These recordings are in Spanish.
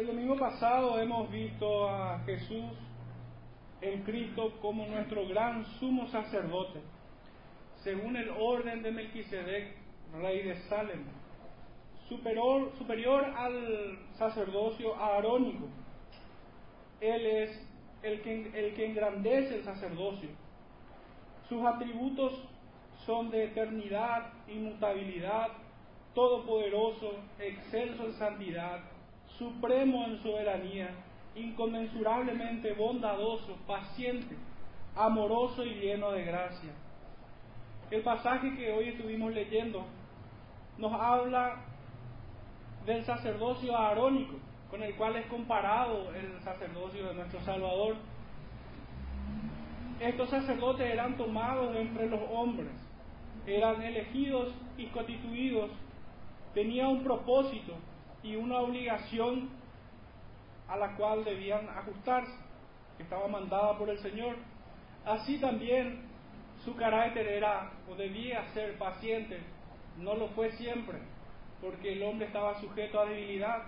El domingo pasado hemos visto a Jesús en Cristo como nuestro gran sumo sacerdote, según el orden de Melquisedec, rey de Salem, superior, superior al sacerdocio aarónico. Él es el que, el que engrandece el sacerdocio. Sus atributos son de eternidad, inmutabilidad, todopoderoso, excelso en santidad, supremo en soberanía, inconmensurablemente bondadoso, paciente, amoroso y lleno de gracia. El pasaje que hoy estuvimos leyendo nos habla del sacerdocio arónico, con el cual es comparado el sacerdocio de nuestro Salvador. Estos sacerdotes eran tomados entre los hombres, eran elegidos y constituidos, tenía un propósito y una obligación a la cual debían ajustarse, que estaba mandada por el Señor. Así también su carácter era o debía ser paciente, no lo fue siempre, porque el hombre estaba sujeto a debilidad.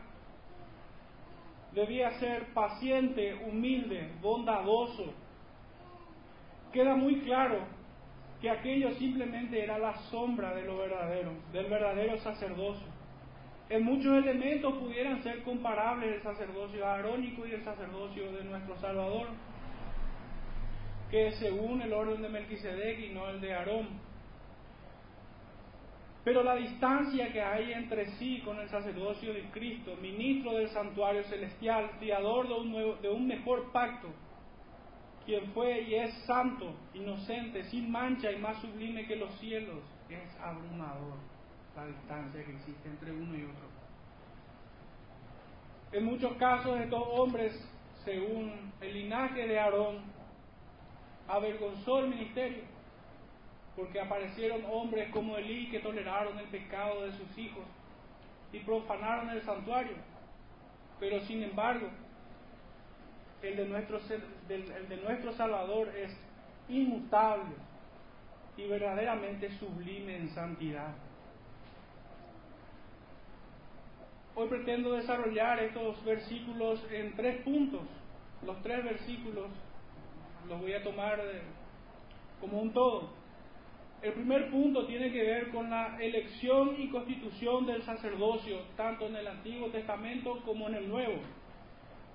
Debía ser paciente, humilde, bondadoso. Queda muy claro que aquello simplemente era la sombra de lo verdadero, del verdadero sacerdocio. En muchos elementos pudieran ser comparables el sacerdocio arónico y el sacerdocio de nuestro Salvador, que según el orden de Melquisedec y no el de Aarón. Pero la distancia que hay entre sí con el sacerdocio de Cristo, ministro del santuario celestial, fiador de un mejor pacto, quien fue y es santo, inocente, sin mancha y más sublime que los cielos, es abrumador la distancia que existe entre uno y otro. En muchos casos estos hombres, según el linaje de Aarón, avergonzó el ministerio porque aparecieron hombres como Elí que toleraron el pecado de sus hijos y profanaron el santuario. Pero sin embargo, el de nuestro, el de nuestro Salvador es inmutable y verdaderamente sublime en santidad. Hoy pretendo desarrollar estos versículos en tres puntos. Los tres versículos los voy a tomar como un todo. El primer punto tiene que ver con la elección y constitución del sacerdocio, tanto en el Antiguo Testamento como en el Nuevo.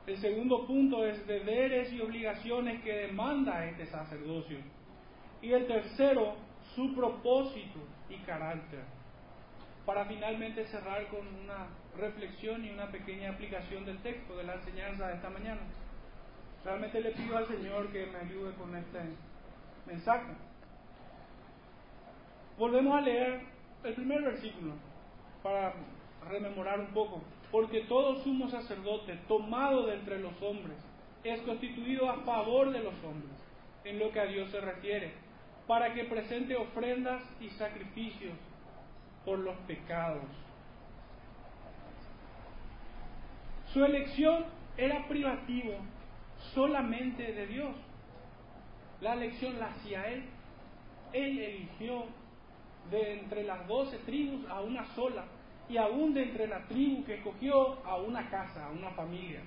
El segundo punto es deberes y obligaciones que demanda este sacerdocio. Y el tercero, su propósito y carácter. Para finalmente cerrar con una reflexión y una pequeña aplicación del texto de la enseñanza de esta mañana. Realmente le pido al Señor que me ayude con este mensaje. Volvemos a leer el primer versículo para rememorar un poco. Porque todo sumo sacerdote tomado de entre los hombres es constituido a favor de los hombres, en lo que a Dios se refiere, para que presente ofrendas y sacrificios por los pecados. Su elección era privativo solamente de Dios. La elección la hacía Él. Él eligió de entre las doce tribus a una sola, y aún de entre la tribu que escogió a una casa, a una familia,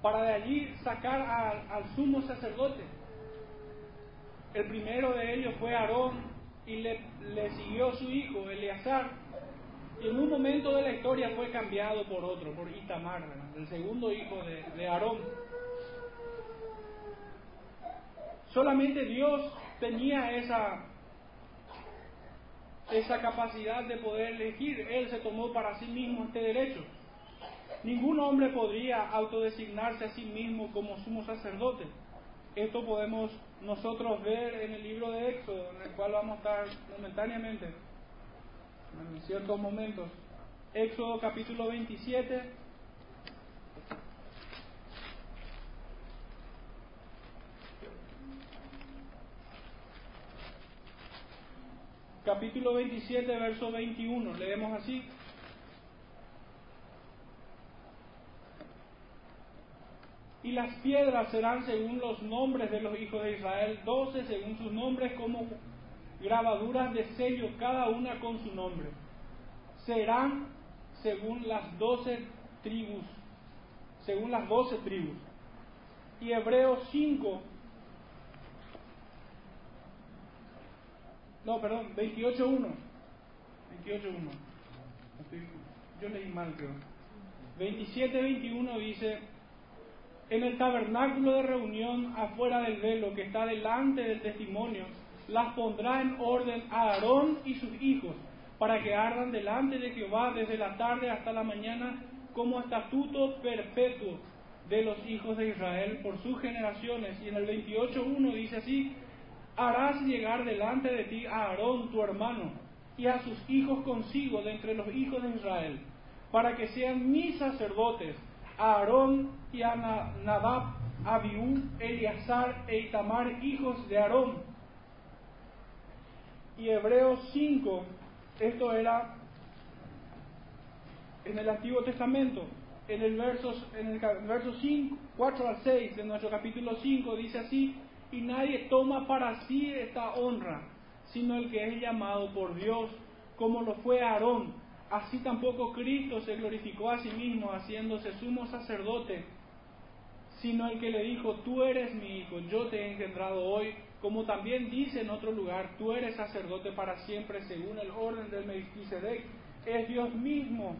para de allí sacar al sumo sacerdote. El primero de ellos fue Aarón y le, siguió su hijo, Eleazar, en un momento de la historia fue cambiado por otro, por Itamar, el segundo hijo de, de Aarón. Solamente Dios tenía esa esa capacidad de poder elegir. Él se tomó para sí mismo este derecho. Ningún hombre podría autodesignarse a sí mismo como sumo sacerdote. Esto podemos nosotros ver en el libro de Éxodo, en el cual vamos a estar momentáneamente, en ciertos momentos. Éxodo capítulo 27, capítulo 27, verso 21. Leemos así. Y las piedras serán según los nombres de los hijos de Israel, doce según sus nombres como grabaduras de sello, cada una con su nombre. Serán según las doce tribus, según las doce tribus. Y Hebreos 5, no, perdón, 28.1, 28.1, yo leí mal creo. 27.21 dice, en el tabernáculo de reunión afuera del velo que está delante del testimonio, las pondrá en orden a Aarón y sus hijos, para que ardan delante de Jehová desde la tarde hasta la mañana como estatuto perpetuo de los hijos de Israel por sus generaciones. Y en el 28.1 dice así, harás llegar delante de ti a Aarón tu hermano y a sus hijos consigo de entre los hijos de Israel, para que sean mis sacerdotes, a Aarón y a Nadab, Abiú, Eleazar e Itamar, hijos de Aarón. Y Hebreos 5, esto era en el Antiguo Testamento, en el verso, en el verso 5, 4 al 6 de nuestro capítulo 5, dice así, y nadie toma para sí esta honra, sino el que es llamado por Dios, como lo fue Aarón. Así tampoco Cristo se glorificó a sí mismo, haciéndose sumo sacerdote, sino el que le dijo, tú eres mi hijo, yo te he engendrado hoy, como también dice en otro lugar, tú eres sacerdote para siempre según el orden del Melquisedec. Es Dios mismo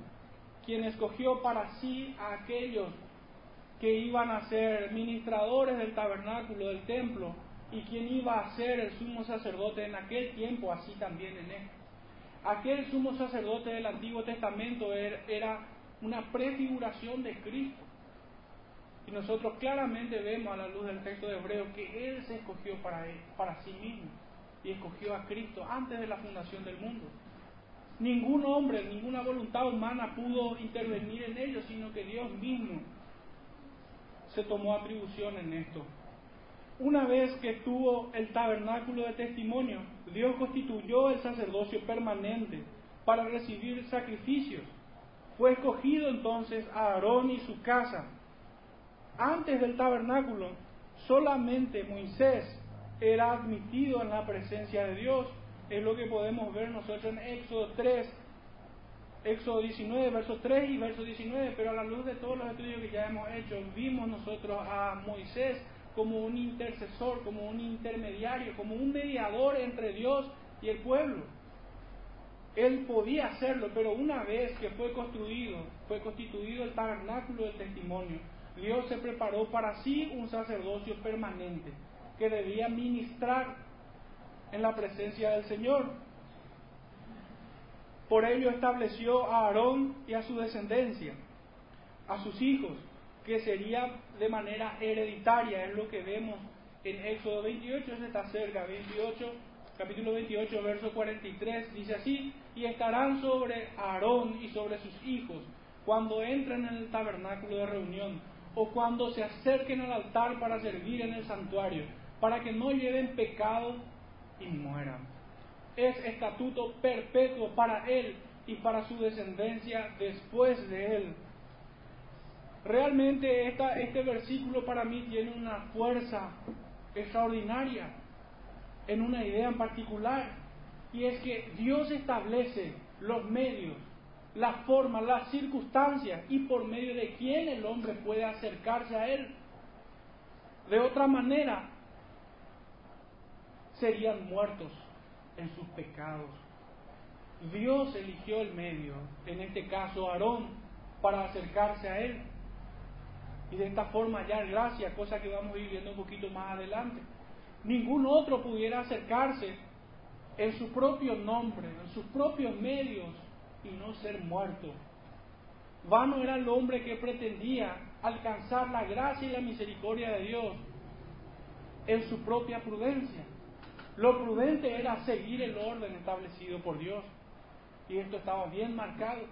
quien escogió para sí a aquellos que iban a ser ministradores del tabernáculo, del templo, y quien iba a ser el sumo sacerdote en aquel tiempo, así también en él. Aquel sumo sacerdote del Antiguo Testamento er, era una prefiguración de Cristo. Y nosotros claramente vemos a la luz del texto de Hebreo que Él se escogió para, él, para sí mismo y escogió a Cristo antes de la fundación del mundo. Ningún hombre, ninguna voluntad humana pudo intervenir en ello, sino que Dios mismo se tomó atribución en esto. Una vez que tuvo el tabernáculo de testimonio, Dios constituyó el sacerdocio permanente para recibir sacrificios. Fue escogido entonces a Aarón y su casa. Antes del tabernáculo, solamente Moisés era admitido en la presencia de Dios. Es lo que podemos ver nosotros en Éxodo 3, Éxodo 19, verso 3 y verso 19, pero a la luz de todos los estudios que ya hemos hecho, vimos nosotros a Moisés como un intercesor, como un intermediario, como un mediador entre Dios y el pueblo. Él podía hacerlo, pero una vez que fue construido, fue constituido el tabernáculo del testimonio, Dios se preparó para sí un sacerdocio permanente que debía ministrar en la presencia del Señor. Por ello estableció a Aarón y a su descendencia, a sus hijos, que sería de manera hereditaria, es lo que vemos en Éxodo 28, se está cerca, 28, capítulo 28, verso 43, dice así, y estarán sobre Aarón y sobre sus hijos cuando entren en el tabernáculo de reunión o cuando se acerquen al altar para servir en el santuario, para que no lleven pecado y mueran. Es estatuto perpetuo para él y para su descendencia después de él. Realmente esta, este versículo para mí tiene una fuerza extraordinaria en una idea en particular, y es que Dios establece los medios, las formas, las circunstancias y por medio de quién el hombre puede acercarse a Él. De otra manera, serían muertos en sus pecados. Dios eligió el medio, en este caso Aarón, para acercarse a Él. Y de esta forma hallar gracia, cosa que vamos a ir viendo un poquito más adelante. Ningún otro pudiera acercarse en su propio nombre, en sus propios medios, y no ser muerto. Vano era el hombre que pretendía alcanzar la gracia y la misericordia de Dios en su propia prudencia. Lo prudente era seguir el orden establecido por Dios. Y esto estaba bien marcado.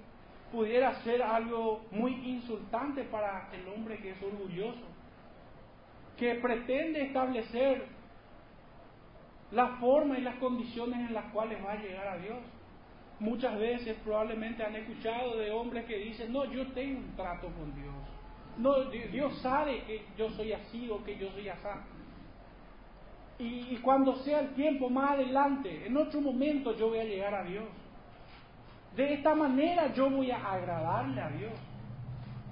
Pudiera ser algo muy insultante para el hombre que es orgulloso, que pretende establecer la forma y las condiciones en las cuales va a llegar a Dios. Muchas veces probablemente han escuchado de hombres que dicen, no, yo tengo un trato con Dios. No, Dios sabe que yo soy así o que yo soy así y, cuando sea el tiempo más adelante, en otro momento yo voy a llegar a Dios. De esta manera yo voy a agradarle a Dios.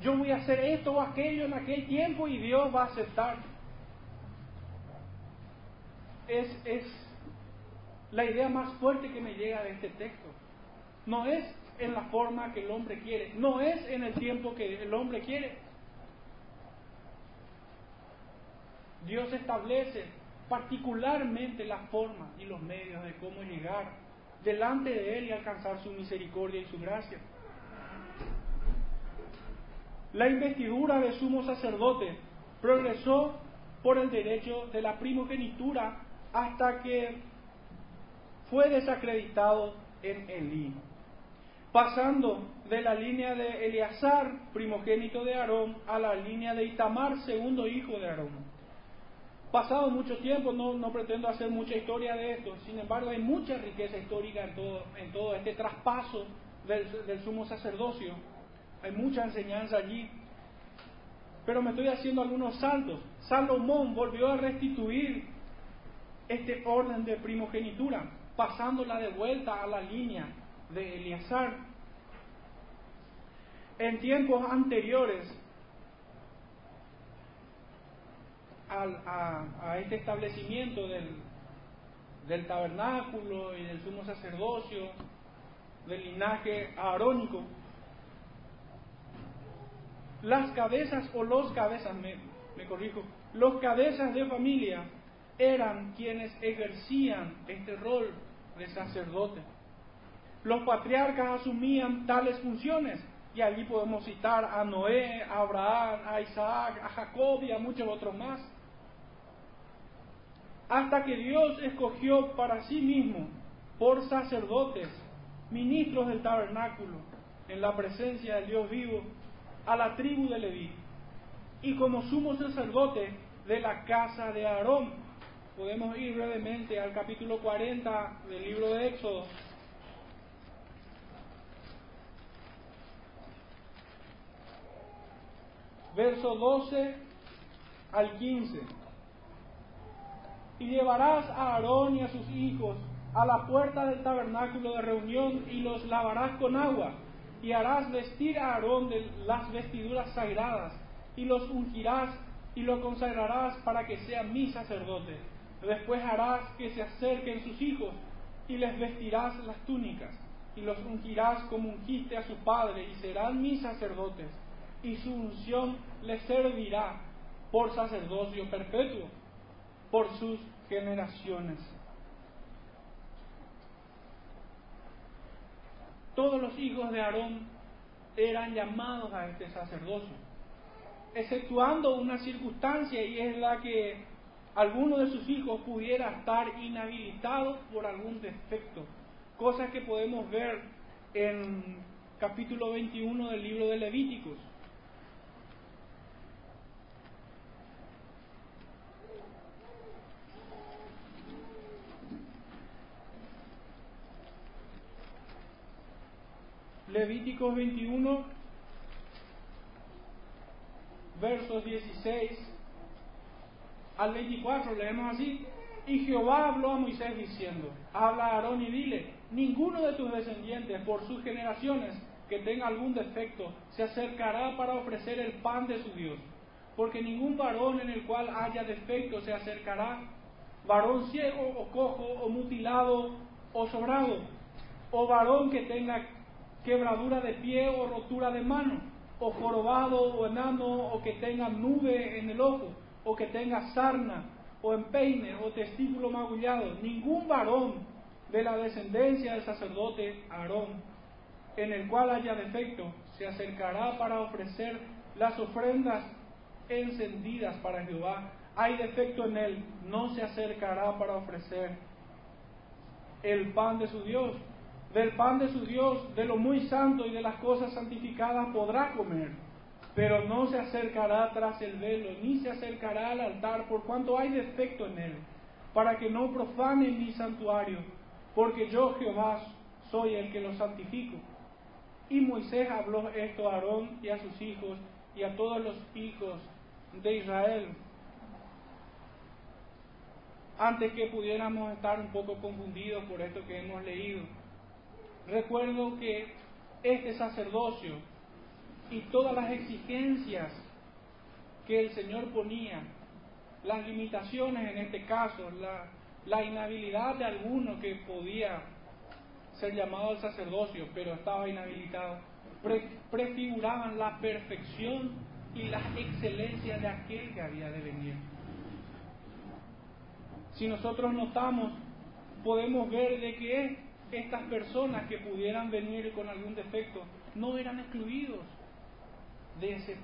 yo voy a hacer esto o aquello en aquel tiempo y Dios va a aceptar. Es, es la idea más fuerte que me llega de este texto. No es en la forma que el hombre quiere, no es en el tiempo que el hombre quiere. Dios establece particularmente la forma y los medios de cómo llegar delante de Él y alcanzar su misericordia y su gracia. La investidura de sumo sacerdote progresó por el derecho de la primogenitura hasta que fue desacreditado en Elí, pasando de la línea de Eleazar, primogénito de Aarón, a la línea de Itamar, segundo hijo de Aarón. Pasado mucho tiempo, no, no pretendo hacer mucha historia de esto, sin embargo hay mucha riqueza histórica en todo, en todo este traspaso del, del sumo sacerdocio, hay mucha enseñanza allí, pero me estoy haciendo algunos saltos. Salomón volvió a restituir este orden de primogenitura, pasándola de vuelta a la línea de Eleazar. En tiempos anteriores, a, este establecimiento del, del tabernáculo y del sumo sacerdocio, del linaje arónico, las cabezas o los cabezas, me, me, corrijo, los cabezas de familia eran quienes ejercían este rol de sacerdote. Los patriarcas asumían tales funciones y allí podemos citar a Noé, a Abraham, a Isaac, a Jacob y a muchos otros más hasta que Dios escogió para sí mismo por sacerdotes, ministros del tabernáculo, en la presencia del Dios vivo, a la tribu de Leví, y como sumo sacerdote de la casa de Aarón. Podemos ir brevemente al capítulo 40 del libro de Éxodo. Verso 12 al 15 y llevarás a Aarón y a sus hijos a la puerta del tabernáculo de reunión y los lavarás con agua, y harás vestir a Aarón de las vestiduras sagradas, y los ungirás y lo consagrarás para que sea mi sacerdote. Después harás que se acerquen sus hijos, y les vestirás las túnicas, y los ungirás como ungiste a su padre, y serán mis sacerdotes, y su unción les servirá por sacerdocio perpetuo por sus generaciones. Todos los hijos de Aarón eran llamados a este sacerdocio, exceptuando una circunstancia y es la que alguno de sus hijos pudiera estar inhabilitado por algún defecto, cosa que podemos ver en capítulo 21 del libro de Levíticos. Levíticos 21, versos 16 al 24, leemos así. Y Jehová habló a Moisés diciendo, habla a Aarón y dile, ninguno de tus descendientes por sus generaciones que tenga algún defecto se acercará para ofrecer el pan de su Dios, porque ningún varón en el cual haya defecto se acercará, varón ciego o cojo o mutilado o sobrado, o varón que tenga quebradura de pie o rotura de mano, o jorobado o enano, o que tenga nube en el ojo, o que tenga sarna, o empeine, o testículo magullado. Ningún varón de la descendencia del sacerdote Aarón, en el cual haya defecto, se acercará para ofrecer las ofrendas encendidas para Jehová. Hay defecto en él, no se acercará para ofrecer el pan de su Dios del pan de su Dios, de lo muy santo y de las cosas santificadas podrá comer, pero no se acercará tras el velo, ni se acercará al altar, por cuanto hay defecto en él, para que no profane mi santuario, porque yo Jehová soy el que lo santifico. Y Moisés habló esto a Aarón y a sus hijos y a todos los hijos de Israel, antes que pudiéramos estar un poco confundidos por esto que hemos leído recuerdo que este sacerdocio y todas las exigencias que el Señor ponía, las limitaciones en este caso, la, inhabilidad de alguno que podía ser llamado al sacerdocio, pero estaba inhabilitado, prefiguraban la perfección y la excelencia de aquel que había de venir. Si nosotros notamos, podemos ver de que estas personas que pudieran venir con algún defecto no eran excluidos de ese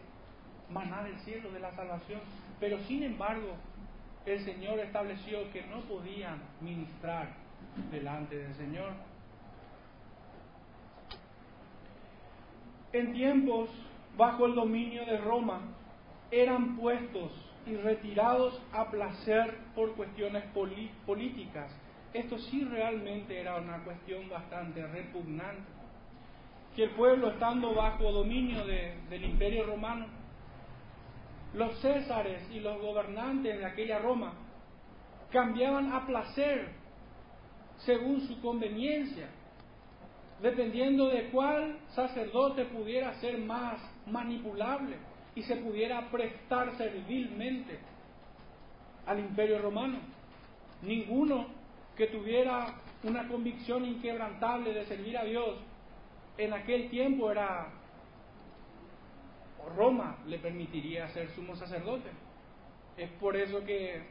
maná del cielo, de la salvación, pero sin embargo el Señor estableció que no podían ministrar delante del Señor. En tiempos bajo el dominio de Roma eran puestos y retirados a placer por cuestiones políticas. Esto sí realmente era una cuestión bastante repugnante. Que el pueblo, estando bajo dominio del imperio romano, los césares y los gobernantes de aquella Roma cambiaban a placer según su conveniencia, dependiendo de cuál sacerdote pudiera ser más manipulable y se pudiera prestar servilmente al imperio romano. Ninguno que tuviera una convicción inquebrantable de servir a Dios en aquel tiempo era Roma le permitiría ser sumo sacerdote. Es por eso que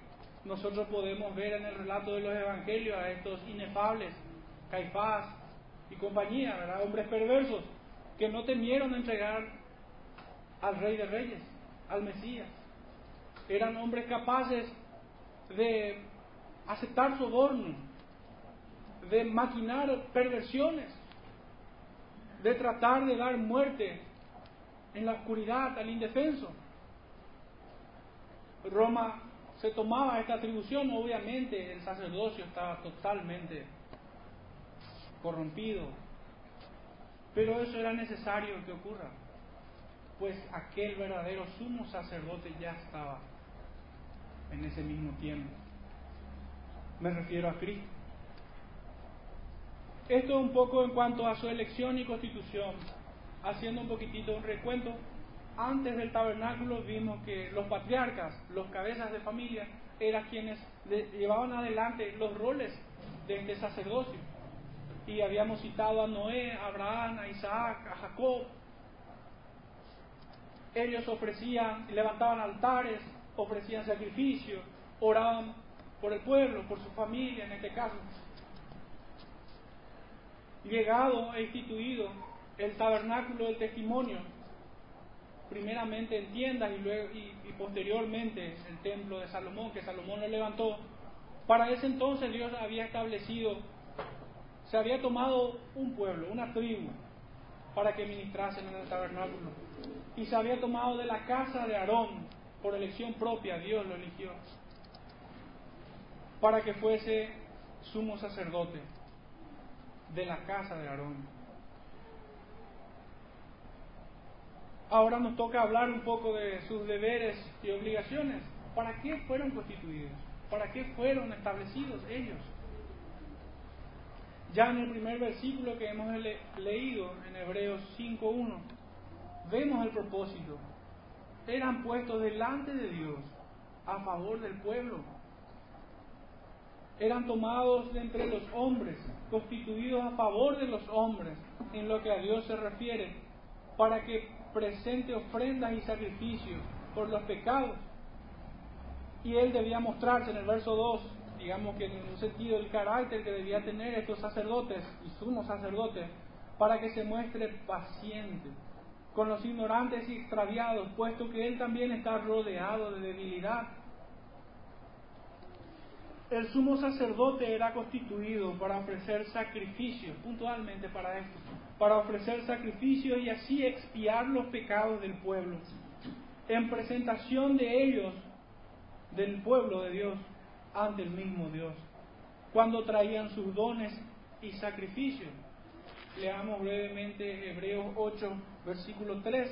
nosotros podemos ver en el relato de los evangelios a estos inefables, Caifás y compañía, ¿verdad? hombres perversos, que no temieron entregar al Rey de Reyes, al Mesías. Eran hombres capaces de aceptar soborno, de maquinar perversiones, de tratar de dar muerte en la oscuridad al indefenso. Roma se tomaba esta atribución, obviamente el sacerdocio estaba totalmente corrompido, pero eso era necesario que ocurra, pues aquel verdadero sumo sacerdote ya estaba en ese mismo tiempo. Me refiero a Cristo. Esto un poco en cuanto a su elección y constitución haciendo un poquitito un recuento, antes del tabernáculo vimos que los patriarcas, los cabezas de familia, eran quienes llevaban adelante los roles de este sacerdocio. Y habíamos citado a Noé, a Abraham, a Isaac, a Jacob. Ellos ofrecían, levantaban altares, ofrecían sacrificios, oraban por el pueblo, por su familia en este caso. Llegado e instituido el tabernáculo del testimonio, primeramente en tiendas y, luego, y, posteriormente el templo de Salomón, que Salomón lo levantó. Para ese entonces Dios había establecido, se había tomado un pueblo, una tribu, para que ministrasen en el tabernáculo. Y se había tomado de la casa de Aarón, por elección propia, Dios lo eligió, para que fuese sumo sacerdote de la casa de Aarón. Ahora nos toca hablar un poco de sus deberes y obligaciones. ¿Para qué fueron constituidos? ¿Para qué fueron establecidos ellos? Ya en el primer versículo que hemos leído, en Hebreos 5.1, vemos el propósito. Eran puestos delante de Dios a favor del pueblo. Eran tomados de entre los hombres, constituidos a favor de los hombres, en lo que a Dios se refiere, para que presente ofrendas y sacrificios por los pecados. Y él debía mostrarse en el verso 2, digamos que en un sentido el carácter que debía tener estos sacerdotes y sumos sacerdotes, para que se muestre paciente con los ignorantes y extraviados, puesto que él también está rodeado de debilidad. El sumo sacerdote era constituido para ofrecer sacrificios, puntualmente para esto, para ofrecer sacrificios y así expiar los pecados del pueblo, en presentación de ellos, del pueblo de Dios, ante el mismo Dios, cuando traían sus dones y sacrificios. Leamos brevemente Hebreos 8, versículo 3,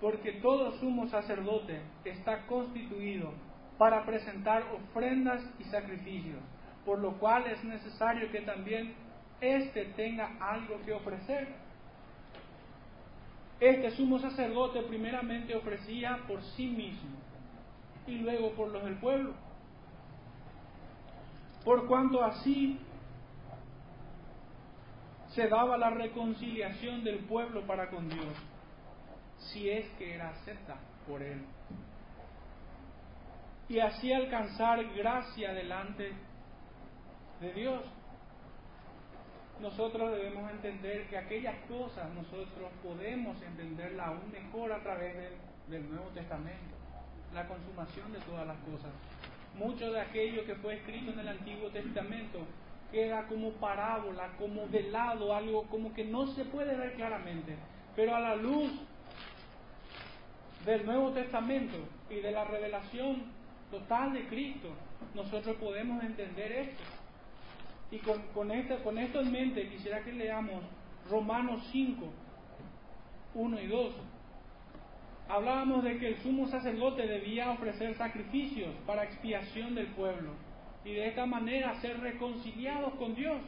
porque todo sumo sacerdote está constituido para presentar ofrendas y sacrificios, por lo cual es necesario que también éste tenga algo que ofrecer. Este sumo sacerdote primeramente ofrecía por sí mismo y luego por los del pueblo. Por cuanto así se daba la reconciliación del pueblo para con Dios, si es que era acepta por él. Y así alcanzar gracia delante de Dios. Nosotros debemos entender que aquellas cosas nosotros podemos entenderlas aún mejor a través del, del Nuevo Testamento, la consumación de todas las cosas. Mucho de aquello que fue escrito en el Antiguo Testamento queda como parábola, como velado, algo como que no se puede ver claramente. Pero a la luz del Nuevo Testamento y de la revelación total de Cristo, nosotros podemos entender esto. Y con, con, esto, con esto en mente quisiera que leamos Romanos 5, 1 y 2. Hablábamos de que el sumo sacerdote debía ofrecer sacrificios para expiación del pueblo y de esta manera ser reconciliados con Dios.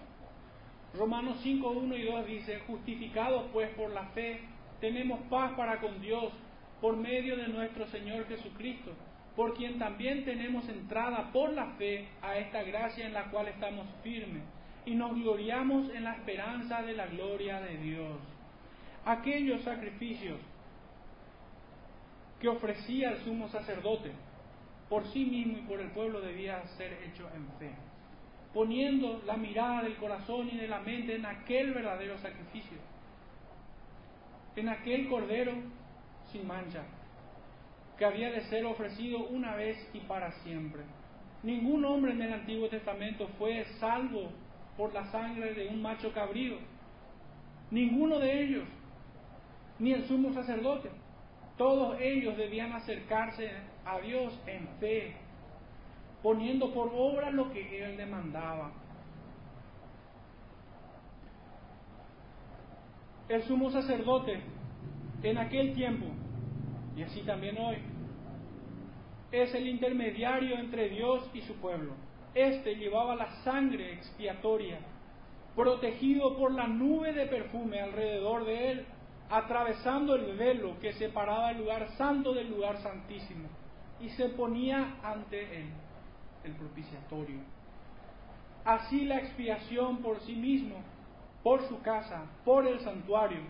Romanos 5, 1 y 2 dice, justificados pues por la fe, tenemos paz para con Dios por medio de nuestro Señor Jesucristo, por quien también tenemos entrada por la fe a esta gracia en la cual estamos firmes y nos gloriamos en la esperanza de la gloria de Dios. Aquellos sacrificios que ofrecía el sumo sacerdote por sí mismo y por el pueblo debía ser hecho en fe, poniendo la mirada del corazón y de la mente en aquel verdadero sacrificio, en aquel cordero sin mancha, que había de ser ofrecido una vez y para siempre. Ningún hombre en el Antiguo Testamento fue salvo por la sangre de un macho cabrío. Ninguno de ellos, ni el sumo sacerdote. Todos ellos debían acercarse a Dios en fe, poniendo por obra lo que Él demandaba. El sumo sacerdote en aquel tiempo, y así también hoy, es el intermediario entre Dios y su pueblo. Este llevaba la sangre expiatoria, protegido por la nube de perfume alrededor de él atravesando el velo que separaba el lugar santo del lugar santísimo, y se ponía ante él, el propiciatorio. Así la expiación por sí mismo, por su casa, por el santuario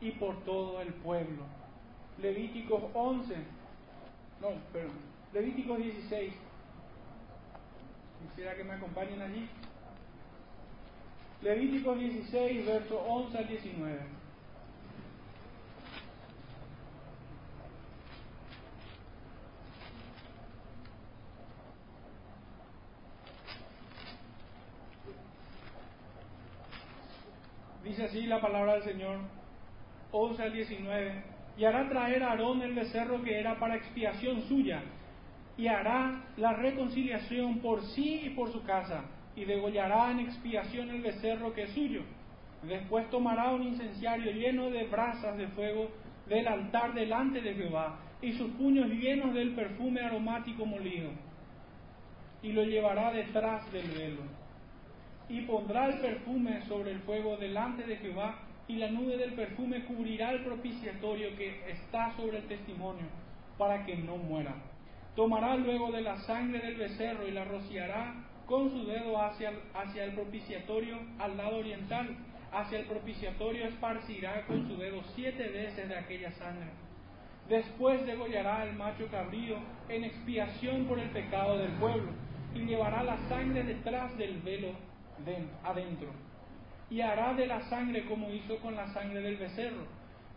y por todo el pueblo. Levíticos 11, no, perdón, Levíticos 16. Quisiera que me acompañen allí. Levíticos 16, verso 11 al 19. Dice así la palabra del Señor, 11 al 19, y hará traer a Aarón el becerro que era para expiación suya, y hará la reconciliación por sí y por su casa, y degollará en expiación el becerro que es suyo. Después tomará un incenciario lleno de brasas de fuego del altar delante de Jehová, y sus puños llenos del perfume aromático molido, y lo llevará detrás del velo y pondrá el perfume sobre el fuego delante de Jehová, y la nube del perfume cubrirá el propiciatorio que está sobre el testimonio, para que no muera. Tomará luego de la sangre del becerro y la rociará con su dedo hacia, hacia el propiciatorio al lado oriental. Hacia el propiciatorio esparcirá con su dedo siete veces de aquella sangre. Después degollará el macho cabrío en expiación por el pecado del pueblo, y llevará la sangre detrás del velo adentro. Y hará de la sangre como hizo con la sangre del becerro,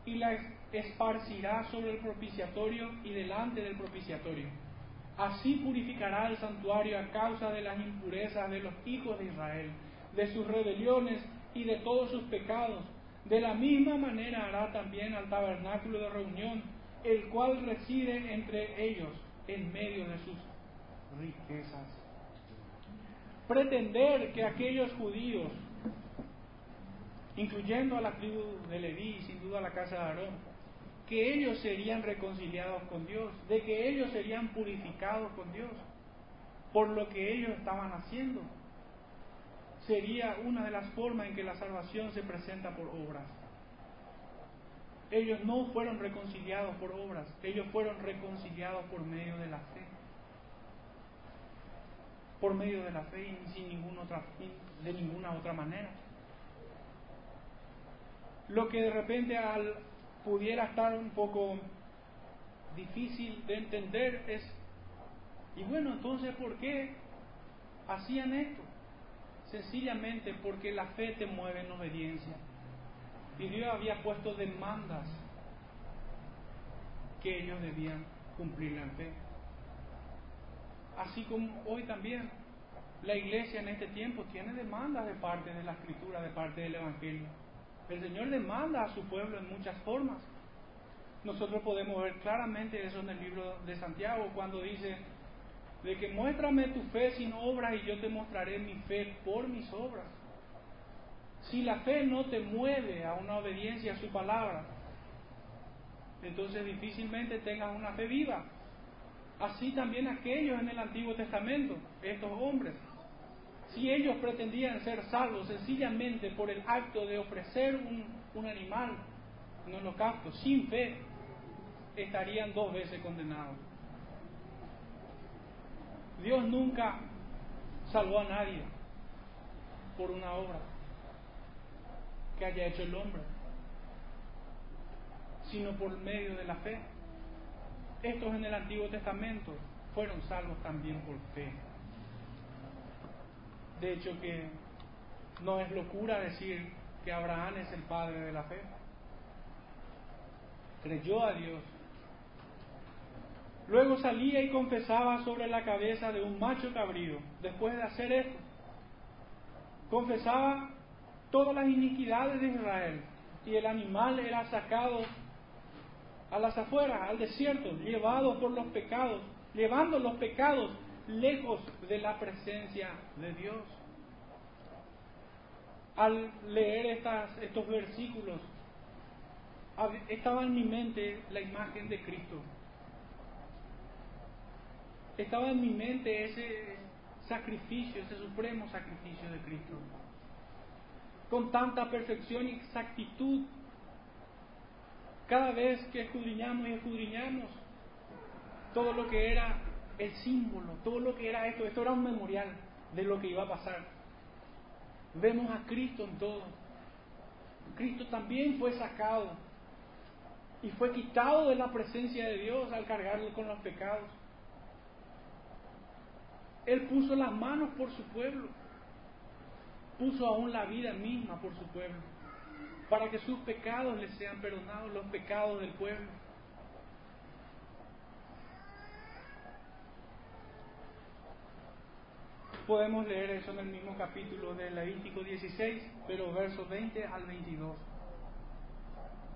y la esparcirá sobre el propiciatorio y delante del propiciatorio. Así purificará el santuario a causa de las impurezas de los hijos de Israel, de sus rebeliones y de todos sus pecados. De la misma manera hará también al tabernáculo de reunión, el cual reside entre ellos en medio de sus riquezas pretender que aquellos judíos, incluyendo a la tribu de Leví y sin duda a la casa de Aarón, que ellos serían reconciliados con Dios, de que ellos serían purificados con Dios por lo que ellos estaban haciendo, sería una de las formas en que la salvación se presenta por obras. ellos no fueron reconciliados por obras, ellos fueron reconciliados por medio de la fe. Por medio de la fe y sin ninguna otra, de ninguna otra manera. Lo que de repente al, pudiera estar un poco difícil de entender es, y bueno, entonces, ¿por qué hacían esto? Sencillamente porque la fe te mueve en obediencia. Y Dios había puesto demandas que ellos debían cumplir en fe. Así como hoy también la iglesia en este tiempo tiene demandas de parte de la escritura, de parte del Evangelio. El Señor demanda a su pueblo en muchas formas. Nosotros podemos ver claramente eso en el libro de Santiago cuando dice de que muéstrame tu fe sin obras y yo te mostraré mi fe por mis obras. Si la fe no te mueve a una obediencia a su palabra, entonces difícilmente tengas una fe viva. Así también aquellos en el Antiguo Testamento, estos hombres, si ellos pretendían ser salvos sencillamente por el acto de ofrecer un, un animal, un holocausto, sin fe, estarían dos veces condenados. Dios nunca salvó a nadie por una obra que haya hecho el hombre, sino por medio de la fe. Estos en el Antiguo Testamento fueron salvos también por fe. De hecho que no es locura decir que Abraham es el padre de la fe. Creyó a Dios. Luego salía y confesaba sobre la cabeza de un macho cabrío. Después de hacer esto, confesaba todas las iniquidades de Israel. Y el animal era sacado a las afueras, al desierto, llevado por los pecados, llevando los pecados lejos de la presencia de Dios. Al leer estas, estos versículos, estaba en mi mente la imagen de Cristo. Estaba en mi mente ese sacrificio, ese supremo sacrificio de Cristo. Con tanta perfección y exactitud. Cada vez que escudriñamos y escudriñamos todo lo que era el símbolo, todo lo que era esto, esto era un memorial de lo que iba a pasar. Vemos a Cristo en todo. Cristo también fue sacado y fue quitado de la presencia de Dios al cargarlo con los pecados. Él puso las manos por su pueblo, puso aún la vida misma por su pueblo, para que sus pecados les sean perdonados, los pecados del pueblo. Podemos leer eso en el mismo capítulo de Levítico 16, pero versos 20 al 22.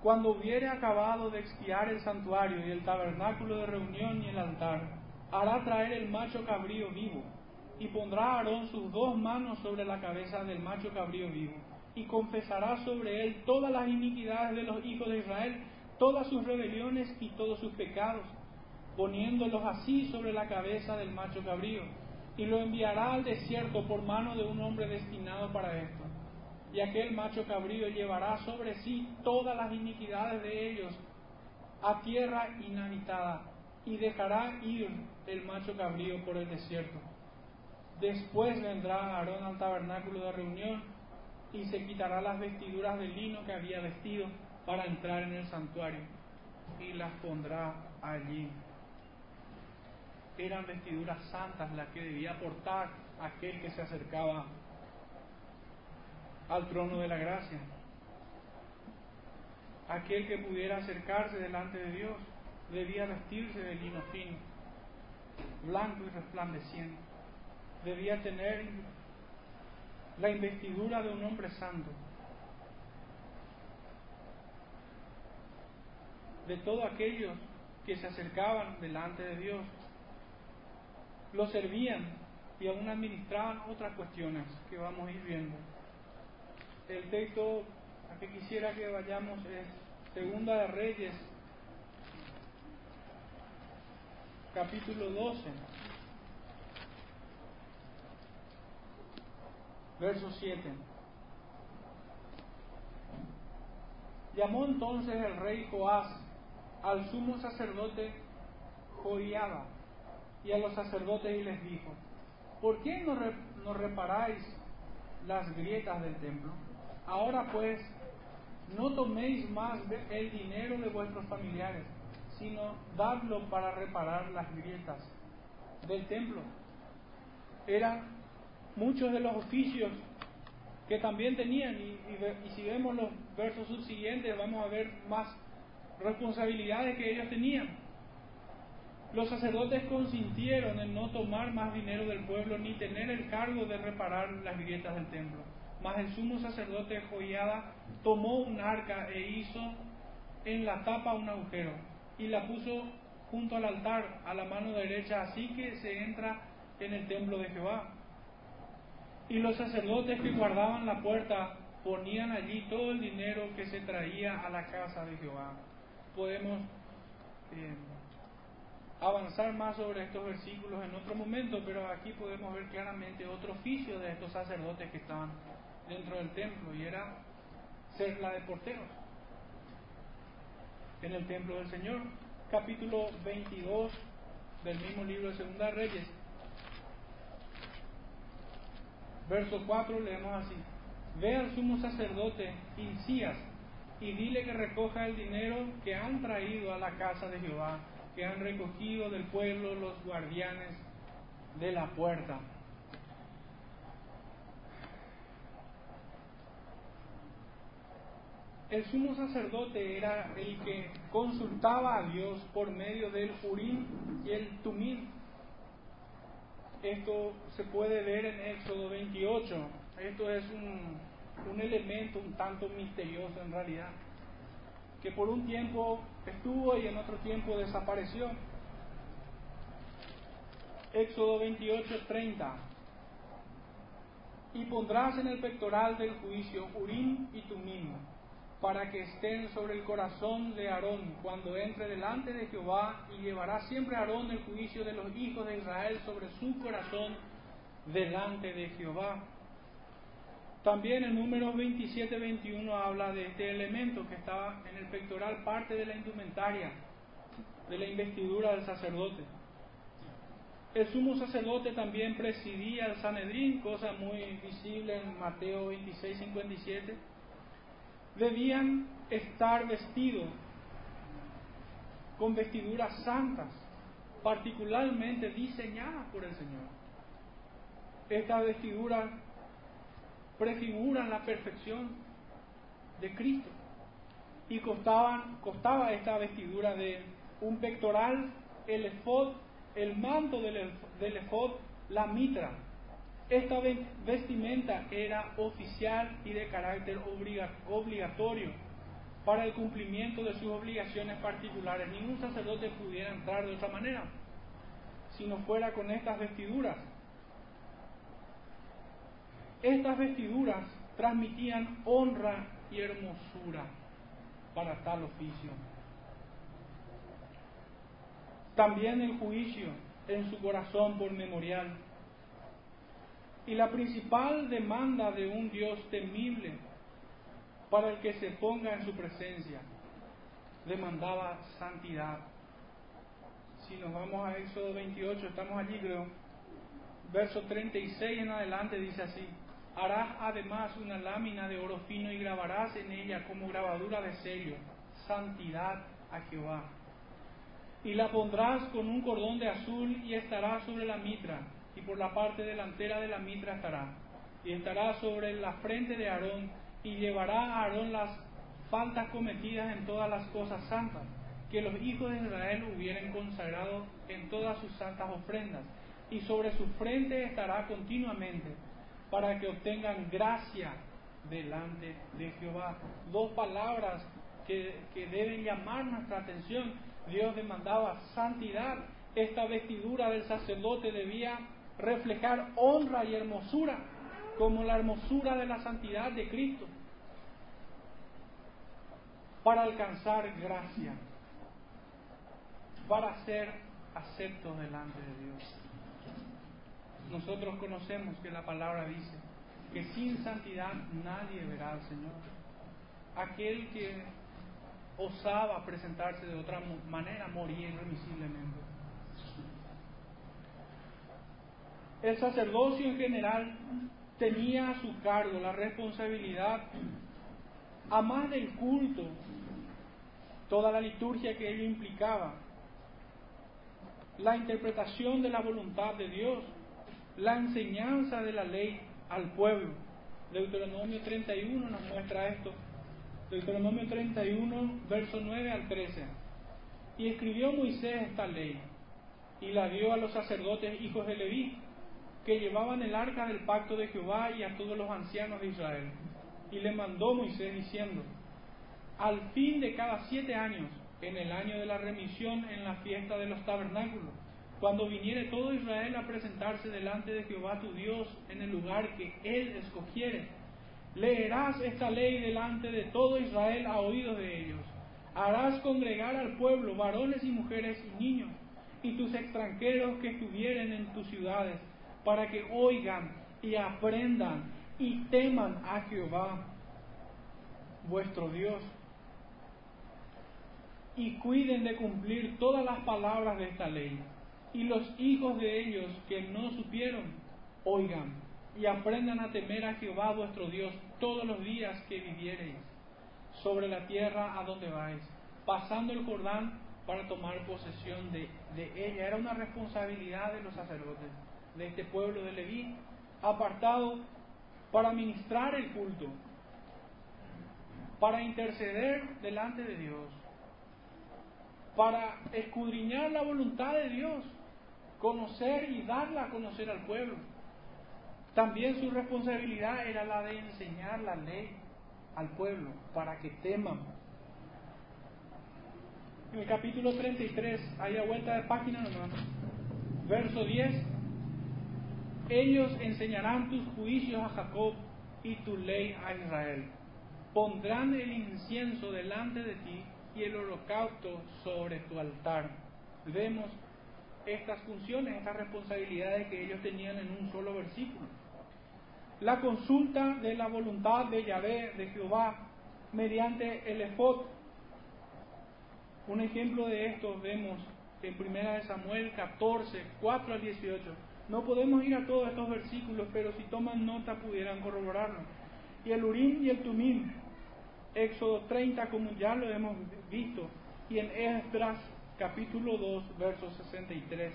Cuando hubiere acabado de expiar el santuario y el tabernáculo de reunión y el altar, hará traer el macho cabrío vivo, y pondrá a Aarón sus dos manos sobre la cabeza del macho cabrío vivo, y confesará sobre él todas las iniquidades de los hijos de Israel, todas sus rebeliones y todos sus pecados, poniéndolos así sobre la cabeza del macho cabrío y lo enviará al desierto por mano de un hombre destinado para esto. Y aquel macho cabrío llevará sobre sí todas las iniquidades de ellos a tierra inhabitada y dejará ir el macho cabrío por el desierto. Después vendrá Aarón al tabernáculo de reunión y se quitará las vestiduras de lino que había vestido para entrar en el santuario y las pondrá allí eran vestiduras santas las que debía portar aquel que se acercaba al trono de la gracia. Aquel que pudiera acercarse delante de Dios debía vestirse de lino fino, blanco y resplandeciente. Debía tener la investidura de un hombre santo. De todos aquellos que se acercaban delante de Dios, lo servían y aún administraban otras cuestiones que vamos a ir viendo. El texto a que quisiera que vayamos es Segunda de Reyes, capítulo 12, verso 7. Llamó entonces el rey Joás al sumo sacerdote Joiada y a los sacerdotes y les dijo, ¿por qué no, reparáis las grietas del templo? Ahora pues, no toméis más el dinero de vuestros familiares, sino dadlo para reparar las grietas del templo. Eran muchos de los oficios que también tenían, y, si vemos los versos subsiguientes vamos a ver más responsabilidades que ellos tenían. Los sacerdotes consintieron en no tomar más dinero del pueblo ni tener el cargo de reparar las grietas del templo. Mas el sumo sacerdote Joiada tomó un arca e hizo en la tapa un agujero y la puso junto al altar a la mano derecha, así que se entra en el templo de Jehová. Y los sacerdotes que guardaban la puerta ponían allí todo el dinero que se traía a la casa de Jehová. Podemos eh, avanzar más sobre estos versículos en otro momento, pero aquí podemos ver claramente otro oficio de estos sacerdotes que estaban dentro del templo y era ser la de porteros en el templo del Señor. Capítulo 22 del mismo libro de Segunda Reyes. Verso 4 leemos así. Ve al sumo sacerdote Hilcías y dile que recoja el dinero que han traído a la casa de Jehová, que han recogido del pueblo los guardianes de la puerta. El sumo sacerdote era el que consultaba a Dios por medio del Urim y el Tumim. Esto se puede ver en Éxodo 28. Esto es un, un elemento un tanto misterioso en realidad, que por un tiempo estuvo y en otro tiempo desapareció. Éxodo 28, 30. Y pondrás en el pectoral del juicio Urim y Tumim para que estén sobre el corazón de Aarón cuando entre delante de Jehová y llevará siempre Aarón el juicio de los hijos de Israel sobre su corazón delante de Jehová. También el número 27-21 habla de este elemento que estaba en el pectoral, parte de la indumentaria, de la investidura del sacerdote. El sumo sacerdote también presidía el Sanedrín, cosa muy visible en Mateo 26-57 debían estar vestidos con vestiduras santas, particularmente diseñadas por el Señor. Estas vestiduras prefiguran la perfección de Cristo y costaba esta vestidura de un pectoral, el efod, el manto del, la mitra, esta vestimenta era oficial y de carácter obligatorio para el cumplimiento de sus obligaciones particulares. Ningún sacerdote pudiera entrar de otra manera si no fuera con estas vestiduras. Estas vestiduras transmitían honra y hermosura para tal oficio. También el juicio en su corazón por memorial y la principal demanda de un Dios temible para el que se ponga en su presencia demandaba santidad. Si nos vamos a Éxodo 28, estamos allí creo, verso 36 en adelante dice así, harás además una lámina de oro fino y grabarás en ella como grabadura de sello, santidad a Jehová. Y la pondrás con un cordón de azul y estará sobre la mitra y por la parte delantera de la mitra estará. Y estará sobre la frente de Aarón y llevará a Aarón las faltas cometidas en todas las cosas santas que los hijos de Israel hubieran consagrado en todas sus santas ofrendas. Y sobre su frente estará continuamente para que obtengan gracia delante de Jehová. Dos palabras que, deben llamar nuestra atención. Dios demandaba santidad. Esta vestidura del sacerdote debía reflejar honra y hermosura como la hermosura de la santidad de Cristo para alcanzar gracia, para ser aceptos delante de Dios. Nosotros conocemos que la palabra dice que sin santidad nadie verá al Señor. Aquel que osaba presentarse de otra manera, moría irremisiblemente. El sacerdocio en general tenía a su cargo la responsabilidad, a más del culto, toda la liturgia que ello implicaba, la interpretación de la voluntad de Dios, la enseñanza de la ley al pueblo. Deuteronomio 31 nos muestra esto. Deuteronomio 31, verso 9 al 13. Y escribió Moisés esta ley y la dio a los sacerdotes hijos de Leví, que llevaban el arca del pacto de Jehová y a todos los ancianos de Israel. Y le mandó Moisés diciendo, al fin de cada siete años, en el año de la remisión, en la fiesta de los tabernáculos, cuando viniere todo Israel a presentarse delante de Jehová tu Dios en el lugar que Él escogiere, leerás esta ley delante de todo Israel a oídos de ellos. Harás congregar al pueblo, varones y mujeres y niños, y tus extranjeros que estuvieren en tus ciudades, para que oigan y aprendan y teman a Jehová, vuestro Dios y cuiden de cumplir todas las palabras de esta ley. Y los hijos de ellos que no supieron, oigan y aprendan a temer a Jehová vuestro Dios todos los días que viviereis sobre la tierra a donde vais, pasando el Jordán para tomar posesión de, ella. Era una responsabilidad de los sacerdotes, de este pueblo de Leví, apartado para ministrar el culto, para interceder delante de Dios para escudriñar la voluntad de Dios, conocer y darla a conocer al pueblo. También su responsabilidad era la de enseñar la ley al pueblo para que teman. En el capítulo 33, ahí a vuelta de página nomás, verso 10, ellos enseñarán tus juicios a Jacob y tu ley a Israel. Pondrán el incienso delante de ti y el holocausto sobre tu altar. Vemos estas funciones, estas responsabilidades que ellos tenían en un solo versículo. La consulta de la voluntad de Yahvé, de Jehová, mediante el efod. Un ejemplo de esto vemos en 1 Samuel 14, 4 al 18. No podemos ir a todos estos versículos, pero si toman nota pudieran corroborarlo. Y el Urim y el Tumim, Éxodo 30, como ya lo hemos visto, y en Esdras capítulo 2, verso 63.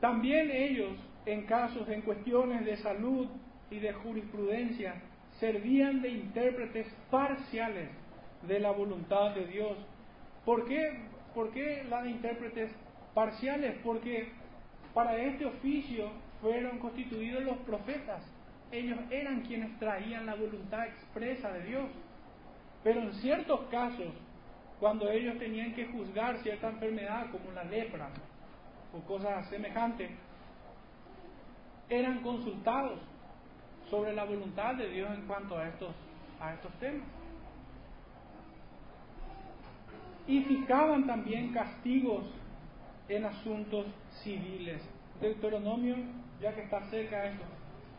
También ellos, en casos, en cuestiones de salud y de jurisprudencia, servían de intérpretes parciales de la voluntad de Dios. ¿Por qué, ¿Por qué la de intérpretes parciales? Porque para este oficio fueron constituidos los profetas ellos eran quienes traían la voluntad expresa de Dios. Pero en ciertos casos, cuando ellos tenían que juzgar cierta enfermedad como la lepra o cosas semejantes, eran consultados sobre la voluntad de Dios en cuanto a estos, a estos temas. Y fijaban también castigos en asuntos civiles. Deuteronomio, ya que está cerca esto,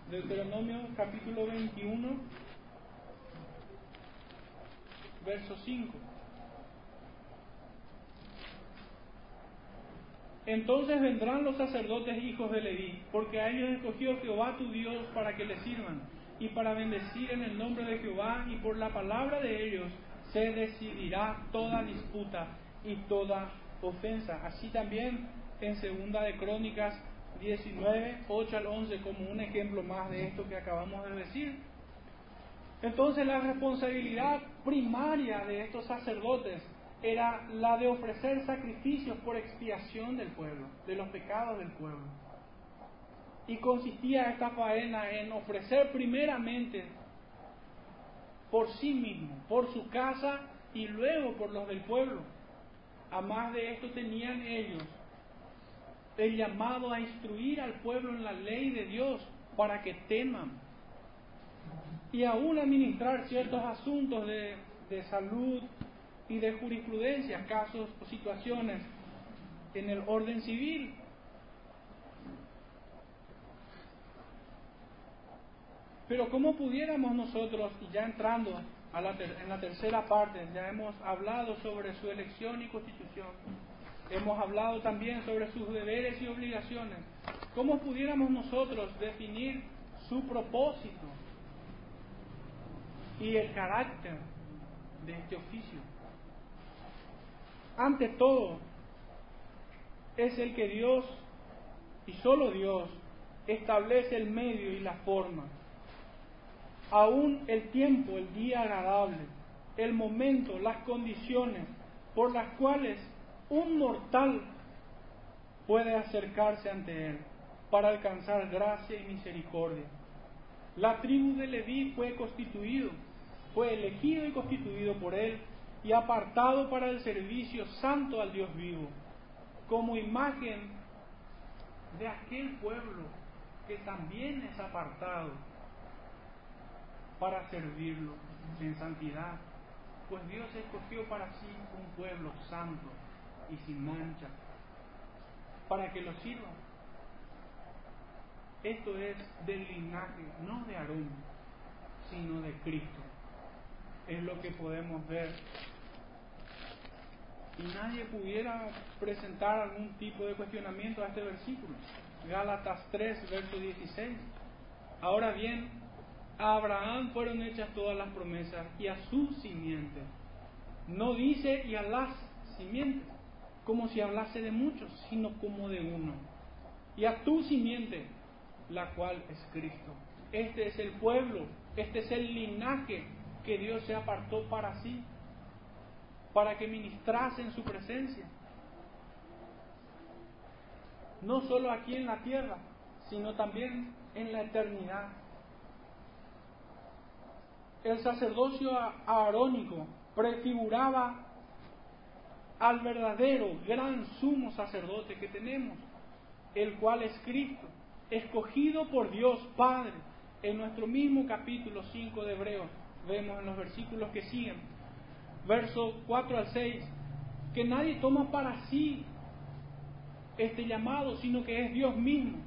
Deuteronomio capítulo 21, verso 5. Entonces vendrán los sacerdotes hijos de Leví, porque a ellos escogió Jehová tu Dios para que le sirvan, y para bendecir en el nombre de Jehová, y por la palabra de ellos se decidirá toda disputa y toda ofensa. Así también en segunda de Crónicas 19, 8 al 11 como un ejemplo más de esto que acabamos de decir. Entonces la responsabilidad primaria de estos sacerdotes era la de ofrecer sacrificios por expiación del pueblo, de los pecados del pueblo. Y consistía esta faena en ofrecer primeramente por sí mismo, por su casa y luego por los del pueblo. A más de esto tenían ellos el llamado a instruir al pueblo en la ley de Dios para que teman y aún administrar ciertos asuntos de, de salud y de jurisprudencia, casos o situaciones en el orden civil. Pero ¿cómo pudiéramos nosotros, y ya entrando en la tercera parte, ya hemos hablado sobre su elección y constitución. Hemos hablado también sobre sus deberes y obligaciones. ¿Cómo pudiéramos nosotros definir su propósito y el carácter de este oficio? Ante todo, es el que Dios, y solo Dios, establece el medio y la forma. Aún el tiempo, el día agradable, el momento, las condiciones por las cuales un mortal puede acercarse ante Él para alcanzar gracia y misericordia. La tribu de Leví fue constituido, fue elegido y constituido por Él y apartado para el servicio santo al Dios vivo, como imagen de aquel pueblo que también es apartado para servirlo en santidad, pues Dios escogió para sí un pueblo santo y sin mancha, para que lo sirva. Esto es del linaje, no de Aarón, sino de Cristo. Es lo que podemos ver. Y nadie pudiera presentar algún tipo de cuestionamiento a este versículo. Gálatas 3, verso 16. Ahora bien, a Abraham fueron hechas todas las promesas y a su simiente. No dice y a las simientes, como si hablase de muchos, sino como de uno. Y a tu simiente, la cual es Cristo. Este es el pueblo, este es el linaje que Dios se apartó para sí, para que ministrase en su presencia. No solo aquí en la tierra, sino también en la eternidad. El sacerdocio aarónico prefiguraba al verdadero gran sumo sacerdote que tenemos, el cual es Cristo, escogido por Dios Padre. En nuestro mismo capítulo 5 de Hebreos, vemos en los versículos que siguen, versos 4 al 6, que nadie toma para sí este llamado, sino que es Dios mismo.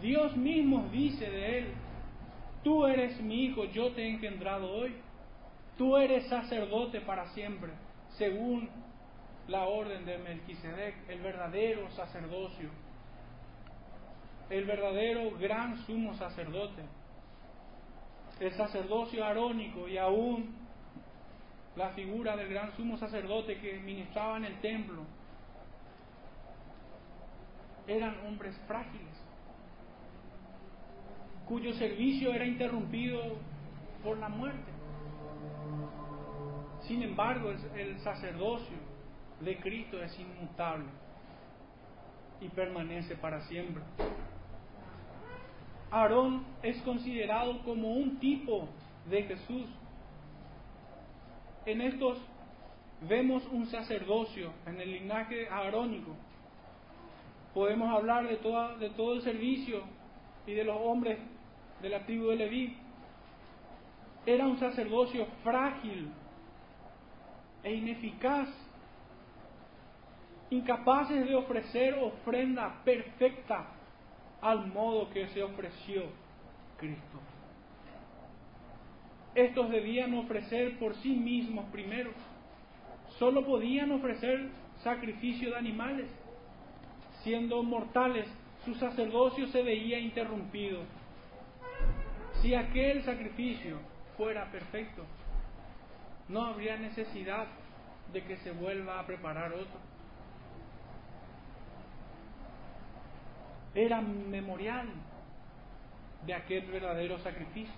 Dios mismo dice de él, tú eres mi hijo, yo te he engendrado hoy, tú eres sacerdote para siempre, según la orden de Melquisedec, el verdadero sacerdocio, el verdadero gran sumo sacerdote, el sacerdocio arónico y aún la figura del gran sumo sacerdote que ministraba en el templo, eran hombres frágiles, cuyo servicio era interrumpido por la muerte. Sin embargo, el sacerdocio de Cristo es inmutable y permanece para siempre. Aarón es considerado como un tipo de Jesús. En estos vemos un sacerdocio en el linaje aarónico. Podemos hablar de, toda, de todo el servicio y de los hombres de la tribu de Leví. Era un sacerdocio frágil e ineficaz incapaces de ofrecer ofrenda perfecta al modo que se ofreció Cristo. Estos debían ofrecer por sí mismos primero. Solo podían ofrecer sacrificio de animales. Siendo mortales, su sacerdocio se veía interrumpido. Si aquel sacrificio fuera perfecto, no habría necesidad de que se vuelva a preparar otro. Era memorial de aquel verdadero sacrificio.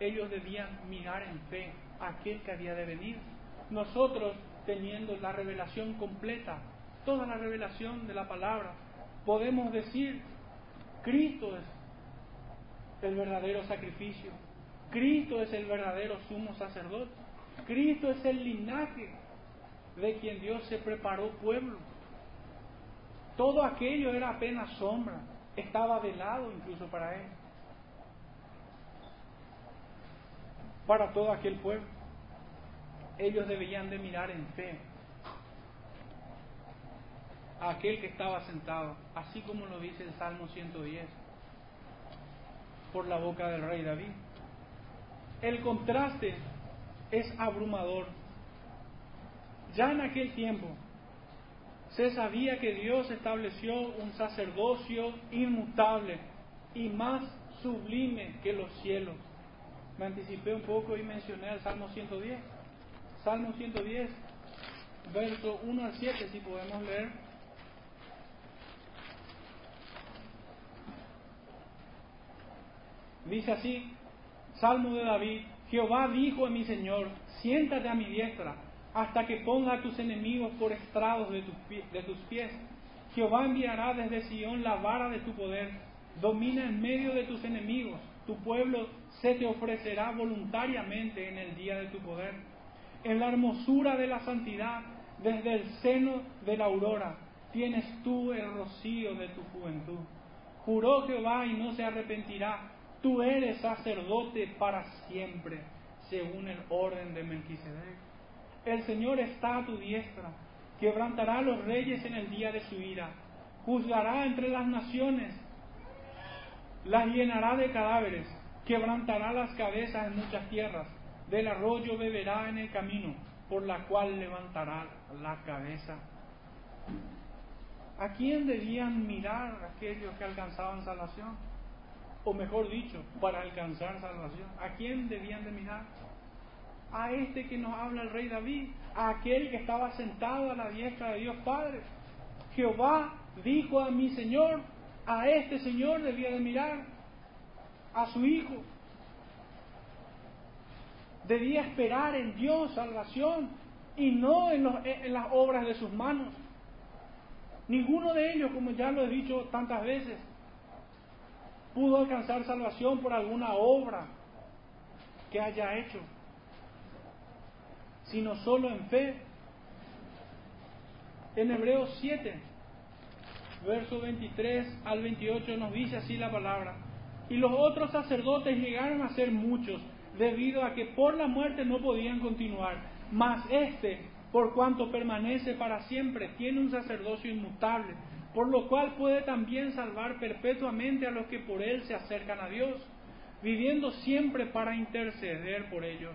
Ellos debían mirar en fe a aquel que había de venir. Nosotros, teniendo la revelación completa, toda la revelación de la palabra, podemos decir, Cristo es el verdadero sacrificio, Cristo es el verdadero sumo sacerdote, Cristo es el linaje de quien Dios se preparó pueblo. Todo aquello era apenas sombra, estaba velado incluso para él, para todo aquel pueblo. Ellos debían de mirar en fe a aquel que estaba sentado, así como lo dice el Salmo 110, por la boca del rey David. El contraste es abrumador. Ya en aquel tiempo se sabía que Dios estableció un sacerdocio inmutable y más sublime que los cielos. Me anticipé un poco y mencioné el Salmo 110. Salmo 110, verso 1 al 7, si podemos leer. Dice así, Salmo de David, Jehová dijo a mi Señor, siéntate a mi diestra hasta que ponga a tus enemigos por estrados de tus, de tus pies. Jehová enviará desde Sión la vara de tu poder, domina en medio de tus enemigos, tu pueblo se te ofrecerá voluntariamente en el día de tu poder. En la hermosura de la santidad, desde el seno de la aurora, tienes tú el rocío de tu juventud. Juró Jehová y no se arrepentirá, tú eres sacerdote para siempre, según el orden de Melquisedec. El Señor está a tu diestra, quebrantará a los reyes en el día de su ira, juzgará entre las naciones, las llenará de cadáveres, quebrantará las cabezas en muchas tierras, del arroyo beberá en el camino, por la cual levantará la cabeza. ¿A quién debían mirar aquellos que alcanzaban salvación? O mejor dicho, para alcanzar salvación, ¿a quién debían de mirar? A este que nos habla el rey David, a aquel que estaba sentado a la diestra de Dios Padre. Jehová dijo a mi Señor, a este Señor debía de mirar, a su Hijo. Debía esperar en Dios salvación y no en, en las obras de sus manos. Ninguno de ellos, como ya lo he dicho tantas veces, pudo alcanzar salvación por alguna obra que haya hecho sino solo en fe. En Hebreos 7, verso 23 al 28 nos dice así la palabra. Y los otros sacerdotes llegaron a ser muchos, debido a que por la muerte no podían continuar. Mas este, por cuanto permanece para siempre, tiene un sacerdocio inmutable, por lo cual puede también salvar perpetuamente a los que por él se acercan a Dios, viviendo siempre para interceder por ellos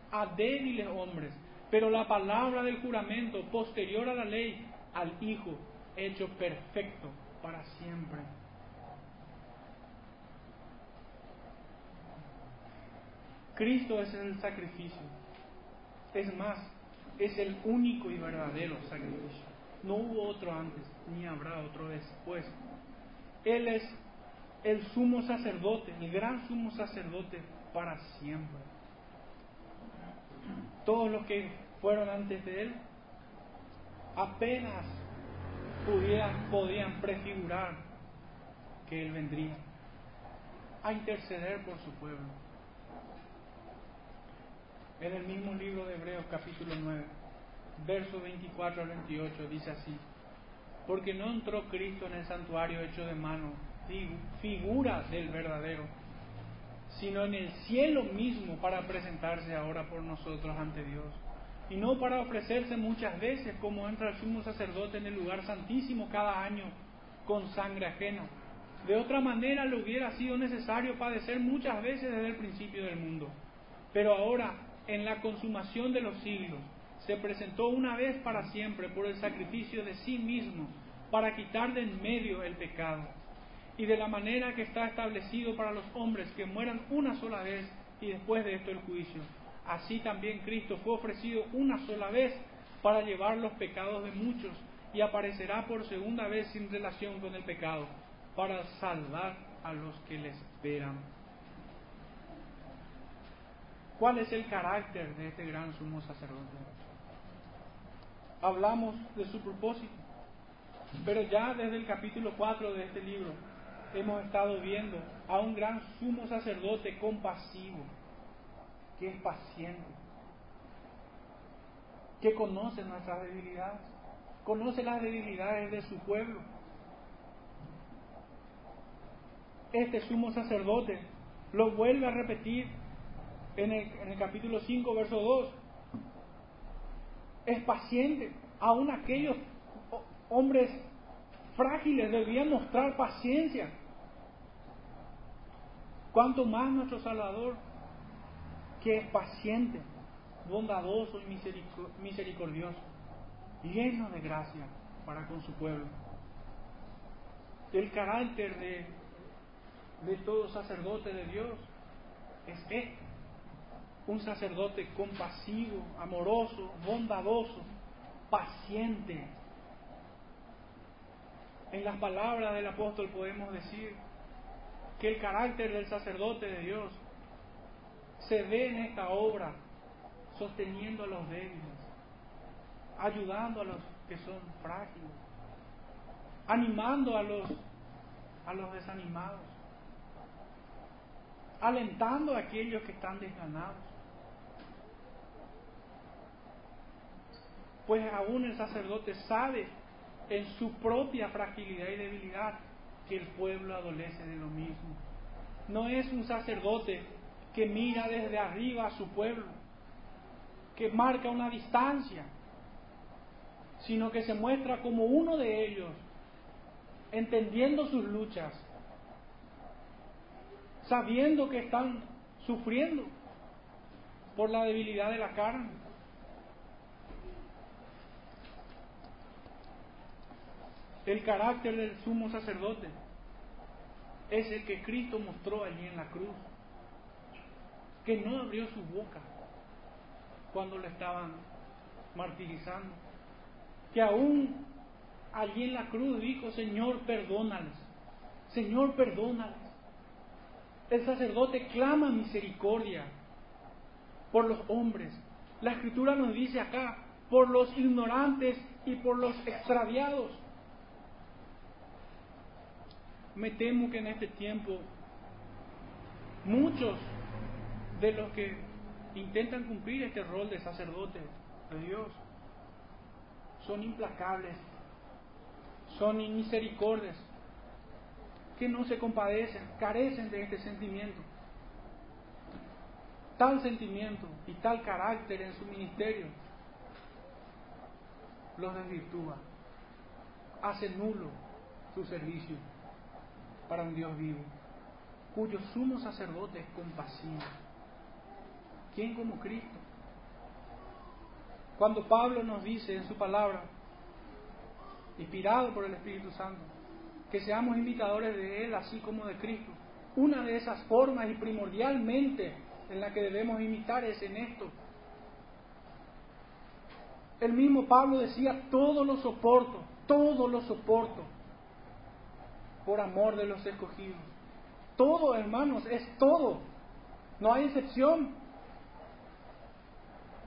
a débiles hombres, pero la palabra del juramento posterior a la ley, al Hijo, hecho perfecto para siempre. Cristo es el sacrificio. Es más, es el único y verdadero sacrificio. No hubo otro antes, ni habrá otro después. Él es el sumo sacerdote, el gran sumo sacerdote para siempre todos los que fueron antes de él apenas podían prefigurar que él vendría a interceder por su pueblo. En el mismo libro de Hebreos capítulo 9, versos 24 al 28 dice así, porque no entró Cristo en el santuario hecho de mano, figura del verdadero sino en el cielo mismo para presentarse ahora por nosotros ante Dios. Y no para ofrecerse muchas veces como entra el sumo sacerdote en el lugar santísimo cada año con sangre ajena. De otra manera le hubiera sido necesario padecer muchas veces desde el principio del mundo. Pero ahora, en la consumación de los siglos, se presentó una vez para siempre por el sacrificio de sí mismo para quitar de en medio el pecado y de la manera que está establecido para los hombres que mueran una sola vez y después de esto el juicio. Así también Cristo fue ofrecido una sola vez para llevar los pecados de muchos y aparecerá por segunda vez sin relación con el pecado para salvar a los que le esperan. ¿Cuál es el carácter de este gran sumo sacerdote? Hablamos de su propósito, pero ya desde el capítulo 4 de este libro hemos estado viendo a un gran sumo sacerdote compasivo, que es paciente. que conoce nuestras debilidades, conoce las debilidades de su pueblo. Este sumo sacerdote lo vuelve a repetir en el, en el capítulo 5, verso 2. Es paciente, aún aquellos hombres frágiles debían mostrar paciencia. Cuanto más nuestro Salvador, que es paciente, bondadoso y misericordioso, lleno de gracia para con su pueblo. El carácter de, de todo sacerdote de Dios es este, un sacerdote compasivo, amoroso, bondadoso, paciente. En las palabras del apóstol podemos decir que el carácter del sacerdote de Dios se ve en esta obra sosteniendo a los débiles, ayudando a los que son frágiles, animando a los, a los desanimados, alentando a aquellos que están desganados. Pues aún el sacerdote sabe en su propia fragilidad y debilidad que el pueblo adolece de lo mismo. No es un sacerdote que mira desde arriba a su pueblo, que marca una distancia, sino que se muestra como uno de ellos, entendiendo sus luchas, sabiendo que están sufriendo por la debilidad de la carne. El carácter del sumo sacerdote es el que Cristo mostró allí en la cruz, que no abrió su boca cuando lo estaban martirizando. Que aún allí en la cruz dijo, Señor, perdónales. Señor, perdónales. El sacerdote clama misericordia por los hombres. La escritura nos dice acá, por los ignorantes y por los extraviados. Me temo que en este tiempo muchos de los que intentan cumplir este rol de sacerdote de Dios. Son implacables, son misericordias, que no se compadecen, carecen de este sentimiento. Tal sentimiento y tal carácter en su ministerio los desvirtúa, hace nulo su servicio para un Dios vivo, cuyo sumo sacerdote es compasivo ¿Quién como Cristo? Cuando Pablo nos dice en su palabra, inspirado por el Espíritu Santo, que seamos imitadores de Él así como de Cristo, una de esas formas y primordialmente en la que debemos imitar es en esto. El mismo Pablo decía, todo lo soporto, todo lo soporto, por amor de los escogidos. Todo, hermanos, es todo. No hay excepción.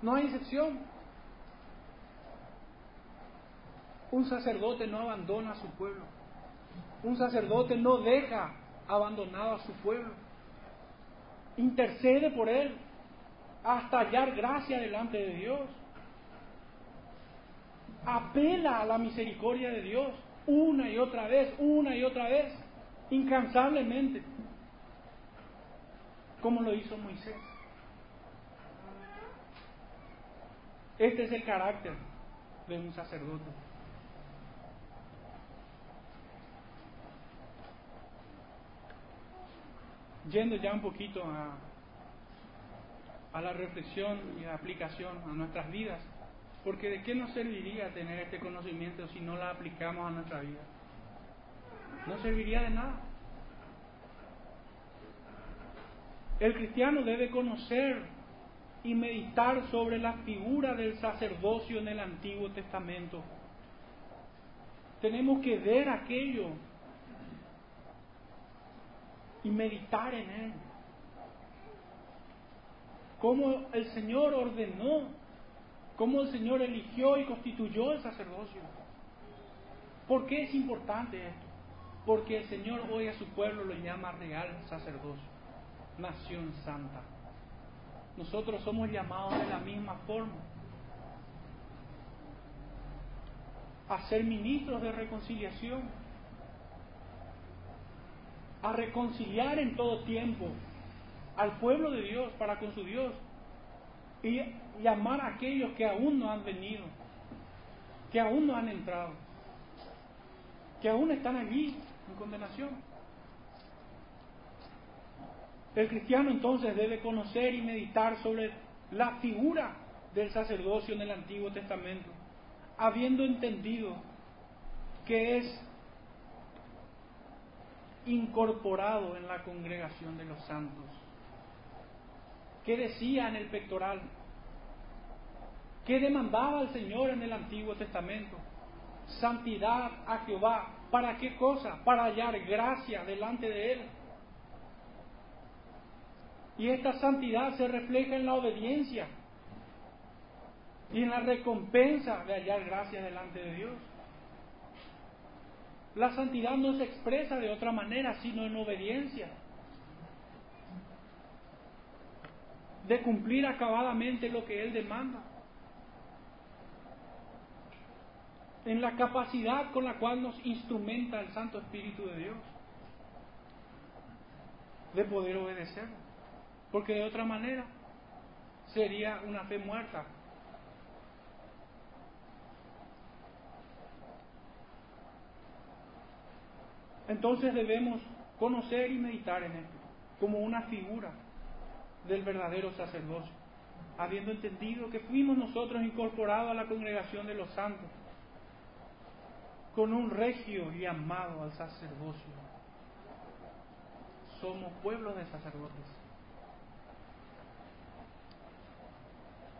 No hay excepción. Un sacerdote no abandona a su pueblo. Un sacerdote no deja abandonado a su pueblo. Intercede por él hasta hallar gracia delante de Dios. Apela a la misericordia de Dios una y otra vez, una y otra vez, incansablemente, como lo hizo Moisés. Este es el carácter de un sacerdote. Yendo ya un poquito a, la reflexión y a aplicación a nuestras vidas, porque de qué nos serviría tener este conocimiento si no la aplicamos a nuestra vida? No serviría de nada. El cristiano debe conocer y meditar sobre la figura del sacerdocio en el Antiguo Testamento. Tenemos que ver aquello y meditar en él. Cómo el Señor ordenó, cómo el Señor eligió y constituyó el sacerdocio. ¿Por qué es importante esto? Porque el Señor hoy a su pueblo lo llama real sacerdocio, nación santa nosotros somos llamados de la misma forma. a ser ministros de reconciliación, a reconciliar en todo tiempo al pueblo de Dios para con su Dios y llamar a aquellos que aún no han venido, que aún no han entrado, que aún están allí en condenación. El cristiano entonces debe conocer y meditar sobre la figura del sacerdocio en el Antiguo Testamento, habiendo entendido que es incorporado en la congregación de los santos. ¿Qué decía en el pectoral? ¿Qué demandaba el Señor en el Antiguo Testamento? Santidad a Jehová. ¿Para qué cosa? Para hallar gracia delante de Él. Y esta santidad se refleja en la obediencia y en la recompensa de hallar gracia delante de Dios. La santidad no se expresa de otra manera sino en obediencia. De cumplir acabadamente lo que Él demanda. En la capacidad con la cual nos instrumenta el Santo Espíritu de Dios. De poder obedecer. Porque de otra manera sería una fe muerta, Entonces debemos conocer y meditar en esto como una figura del verdadero sacerdocio, habiendo entendido que fuimos nosotros incorporados a la congregación de los santos con un regio y al sacerdocio. Somos pueblos de sacerdotes.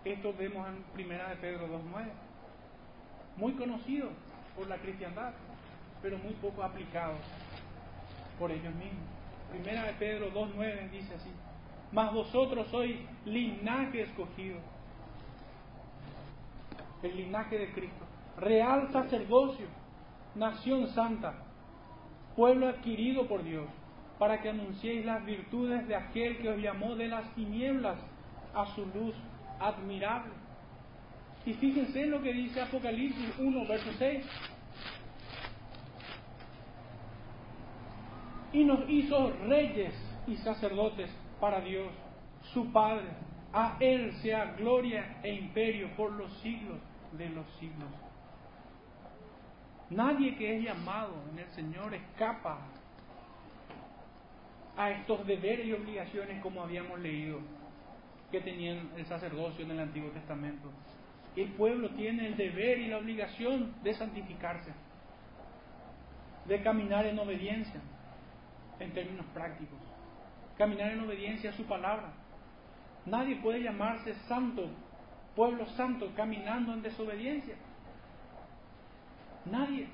Esto vemos en Primera de Pedro 2.9, muy conocido por la cristiandad pero muy poco aplicados por ellos mismos. Primera de Pedro 2.9 dice así, mas vosotros sois linaje escogido, el linaje de Cristo, real sacerdocio, nación santa, pueblo adquirido por Dios, para que anunciéis las virtudes de aquel que os llamó de las tinieblas a su luz admirable. Y fíjense en lo que dice Apocalipsis 1, verso 6. y nos hizo reyes y sacerdotes para Dios, su Padre. A Él sea gloria e imperio por los siglos de los siglos. Nadie que es llamado en el Señor escapa a estos deberes y obligaciones como habíamos leído que tenían el sacerdocio en el Antiguo Testamento. El pueblo tiene el deber y la obligación de santificarse, de caminar en obediencia en términos prácticos. Caminar en obediencia a su palabra. Nadie puede llamarse santo, pueblo santo, caminando en desobediencia. Nadie.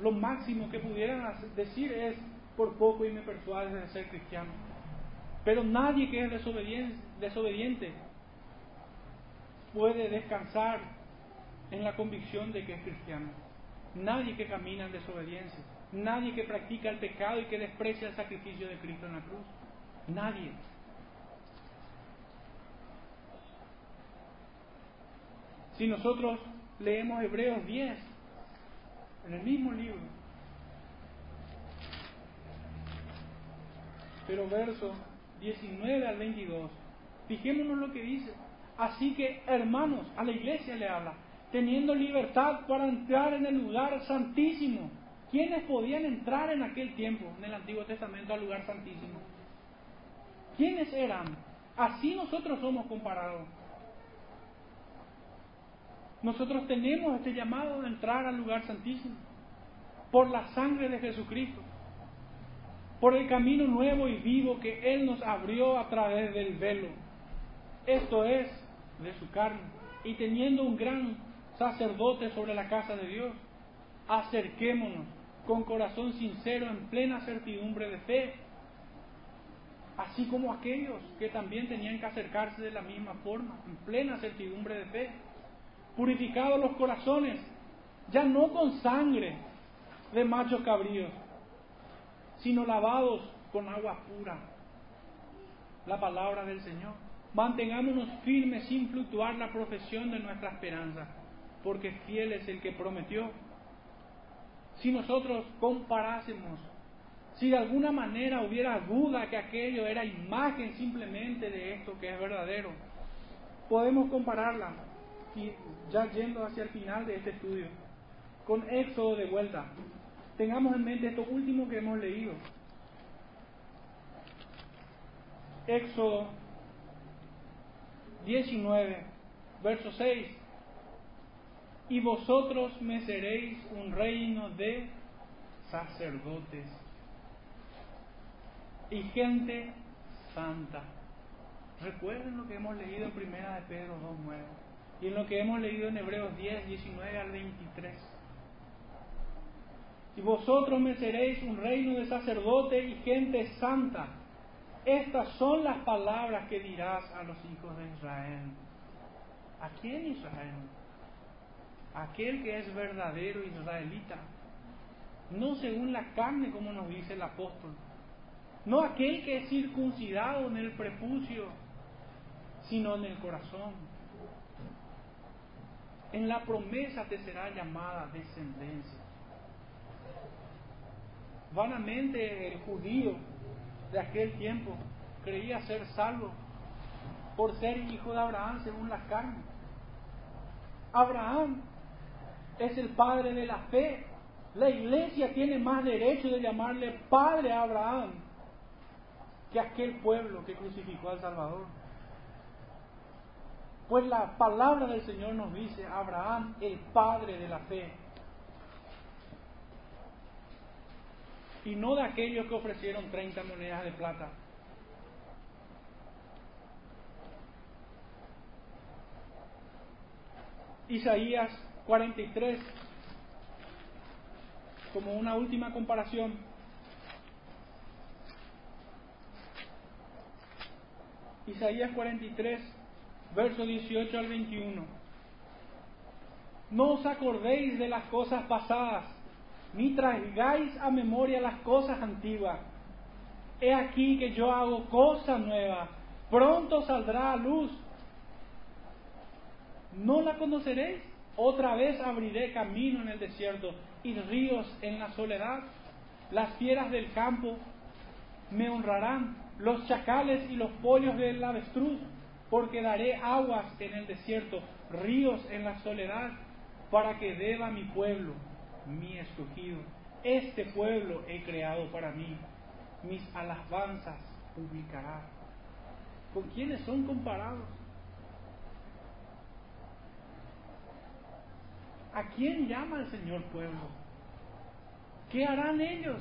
Lo máximo que pudieran decir es, por poco y me persuades de ser cristiano. Pero nadie que es desobediente, desobediente puede descansar en la convicción de que es cristiano nadie que camina en desobediencia, nadie que practica el pecado y que desprecia el sacrificio de Cristo en la cruz. Nadie. Si nosotros leemos Hebreos 10, en el mismo libro, pero verso 19 al 22, fijémonos lo que dice. Así que, hermanos, a la iglesia le habla, teniendo libertad para entrar en el lugar santísimo. ¿Quiénes podían entrar en aquel tiempo, en el Antiguo Testamento, al lugar santísimo? ¿Quiénes eran? Así nosotros somos comparados. Nosotros tenemos este llamado de entrar al lugar santísimo por la sangre de Jesucristo, por el camino nuevo y vivo que Él nos abrió a través del velo. Esto es de su carne. Y teniendo un gran sacerdotes sobre la casa de Dios. Acerquémonos con corazón sincero en plena certidumbre de fe, así como aquellos que también tenían que acercarse de la misma forma, en plena certidumbre de fe, purificados los corazones, ya no con sangre de machos cabríos, sino lavados con agua pura, la palabra del Señor, Mantengámonos firmes sin fluctuar la profesión de nuestra esperanza, porque fiel es el que prometió. Si nosotros comparásemos, si de alguna manera hubiera duda que aquello era imagen simplemente de esto que es verdadero, podemos compararla, y ya yendo hacia el final de este estudio, con Éxodo de vuelta. Tengamos en mente esto último que hemos leído. Éxodo 19, verso 6. Y vosotros me seréis un reino de sacerdotes y gente santa. Recuerden lo que hemos leído en Primera de Pedro 2.9 y en lo que hemos leído en Hebreos 10, 19 al 23. Y vosotros me seréis un reino de sacerdotes y gente santa. Estas son las palabras que dirás a los hijos de Israel. ¿A quién Israel? Aquel que es verdadero israelita. No según la carne como nos dice el apóstol. No aquel que es circuncidado en el prepucio, sino en el corazón. En la promesa te será llamada descendencia. Vanamente el judío de aquel tiempo creía ser salvo por ser hijo de Abraham según la carne. Abraham es el padre de la fe. La iglesia tiene más derecho de llamarle padre a Abraham que aquel pueblo que crucificó al Salvador. Pues la palabra del Señor nos dice, Abraham, el padre de la fe. Y no de aquellos que ofrecieron 30 monedas de plata. Isaías 43, como una última comparación. Isaías 43, verso 18 al 21. No os acordéis de las cosas pasadas, ni traigáis a memoria las cosas antiguas. He aquí que yo hago cosa nueva, pronto saldrá a luz. ¿No la conoceréis? Otra vez abriré camino en el desierto y ríos en la soledad. Las fieras del campo me honrarán, los chacales y los pollos del avestruz, porque daré aguas en el desierto, ríos en la soledad, para que deba mi pueblo, mi escogido. Este pueblo he creado para mí, mis alabanzas publicará. ¿Con quiénes son comparados? ¿A quién llama el Señor pueblo? ¿Qué harán ellos?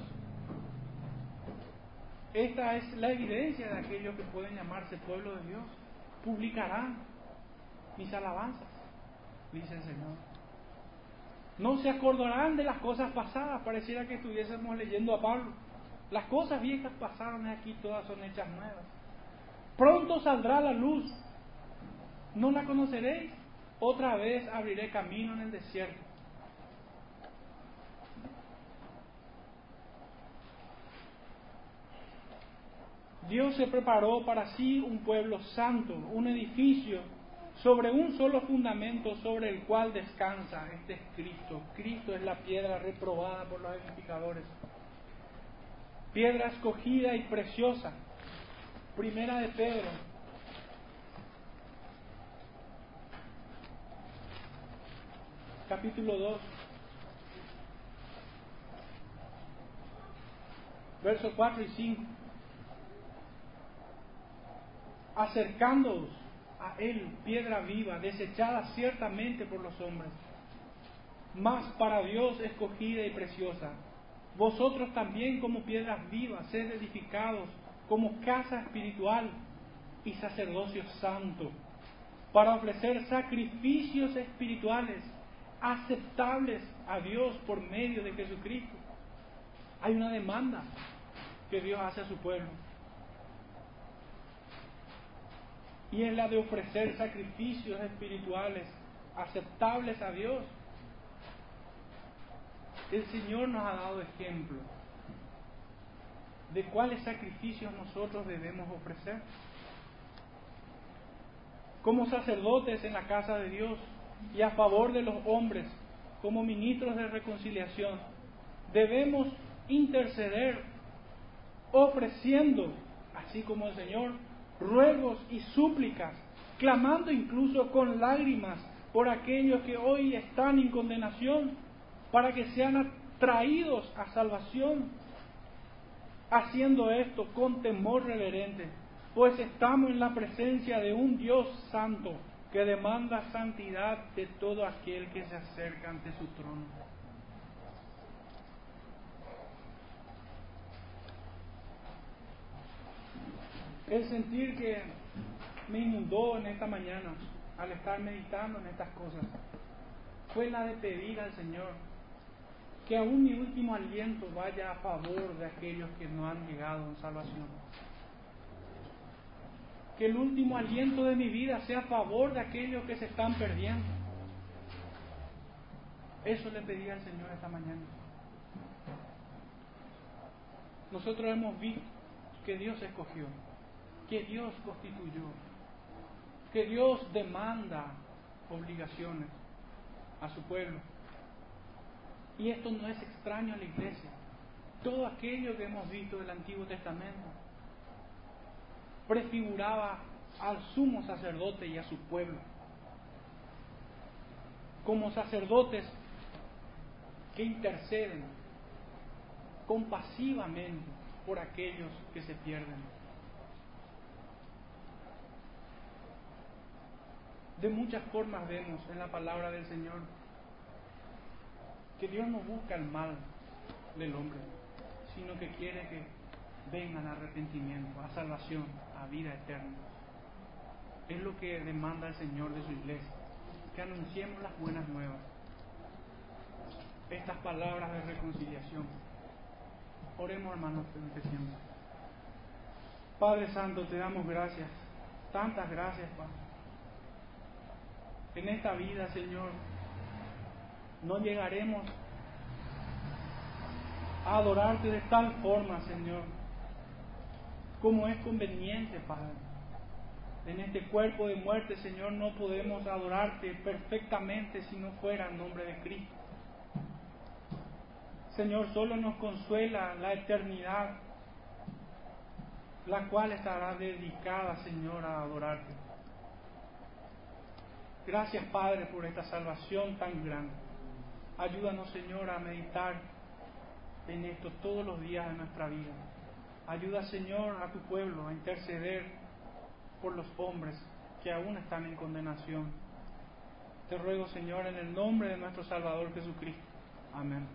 Esta es la evidencia de aquellos que pueden llamarse pueblo de Dios. Publicarán mis alabanzas, dice el Señor. No se acordarán de las cosas pasadas, pareciera que estuviésemos leyendo a Pablo. Las cosas viejas pasaron aquí todas son hechas nuevas. Pronto saldrá la luz, no la conoceréis. Otra vez abriré camino en el desierto. Dios se preparó para sí un pueblo santo, un edificio sobre un solo fundamento sobre el cual descansa. Este es Cristo. Cristo es la piedra reprobada por los edificadores. Piedra escogida y preciosa. Primera de Pedro. Capítulo 2. Versos 4 y 5 acercándoos a Él, piedra viva, desechada ciertamente por los hombres, mas para Dios escogida y preciosa. Vosotros también como piedras vivas, sed edificados como casa espiritual y sacerdocio santo, para ofrecer sacrificios espirituales aceptables a Dios por medio de Jesucristo. Hay una demanda que Dios hace a su pueblo. y es la de ofrecer sacrificios espirituales aceptables a Dios. El Señor nos ha dado ejemplo de cuáles sacrificios nosotros debemos ofrecer. como sacerdotes en la casa de Dios y a favor de los hombres, como ministros de reconciliación, debemos interceder ofreciendo, así como el Señor, ruegos y súplicas, clamando incluso con lágrimas por aquellos que hoy están en condenación, para que sean atraídos a salvación, haciendo esto con temor reverente, pues estamos en la presencia de un Dios santo que demanda santidad de todo aquel que se acerca ante su trono. El sentir que me inundó en esta mañana al estar meditando en estas cosas fue la de pedir al Señor que aún mi último aliento vaya a favor de aquellos que no han llegado en salvación. Que el último aliento de mi vida sea a favor de aquellos que se están perdiendo. Eso le pedí al Señor esta mañana. Nosotros hemos visto que Dios escogió, que Dios constituyó, que Dios demanda obligaciones a su pueblo. Y esto no es extraño a la iglesia. Todo aquello que hemos visto del Antiguo Testamento prefiguraba al sumo sacerdote y a su pueblo. Como sacerdotes que interceden compasivamente por aquellos que se pierden. De muchas formas vemos en la palabra del Señor que Dios no busca el mal del hombre, sino que quiere que vengan a arrepentimiento, a salvación, vida eterna. Es lo que demanda el Señor de su iglesia, que anunciemos las buenas nuevas, estas palabras de reconciliación. Oremos hermanos, empecemos. Padre Santo, te damos gracias, tantas gracias, Padre. En esta vida, Señor, no llegaremos a adorarte de tal forma, Señor, como es conveniente, Padre. En este cuerpo de muerte, Señor, no podemos adorarte perfectamente si no fuera en nombre de Cristo. Señor, solo nos consuela la eternidad, la cual estará dedicada, Señor, a adorarte. Gracias, Padre, por esta salvación tan grande. Ayúdanos, Señor, a meditar en esto todos los días de nuestra vida. Ayuda, Señor, a tu pueblo a interceder por los hombres que aún están en condenación. Te ruego, Señor, en el nombre de nuestro Salvador Jesucristo. Amén.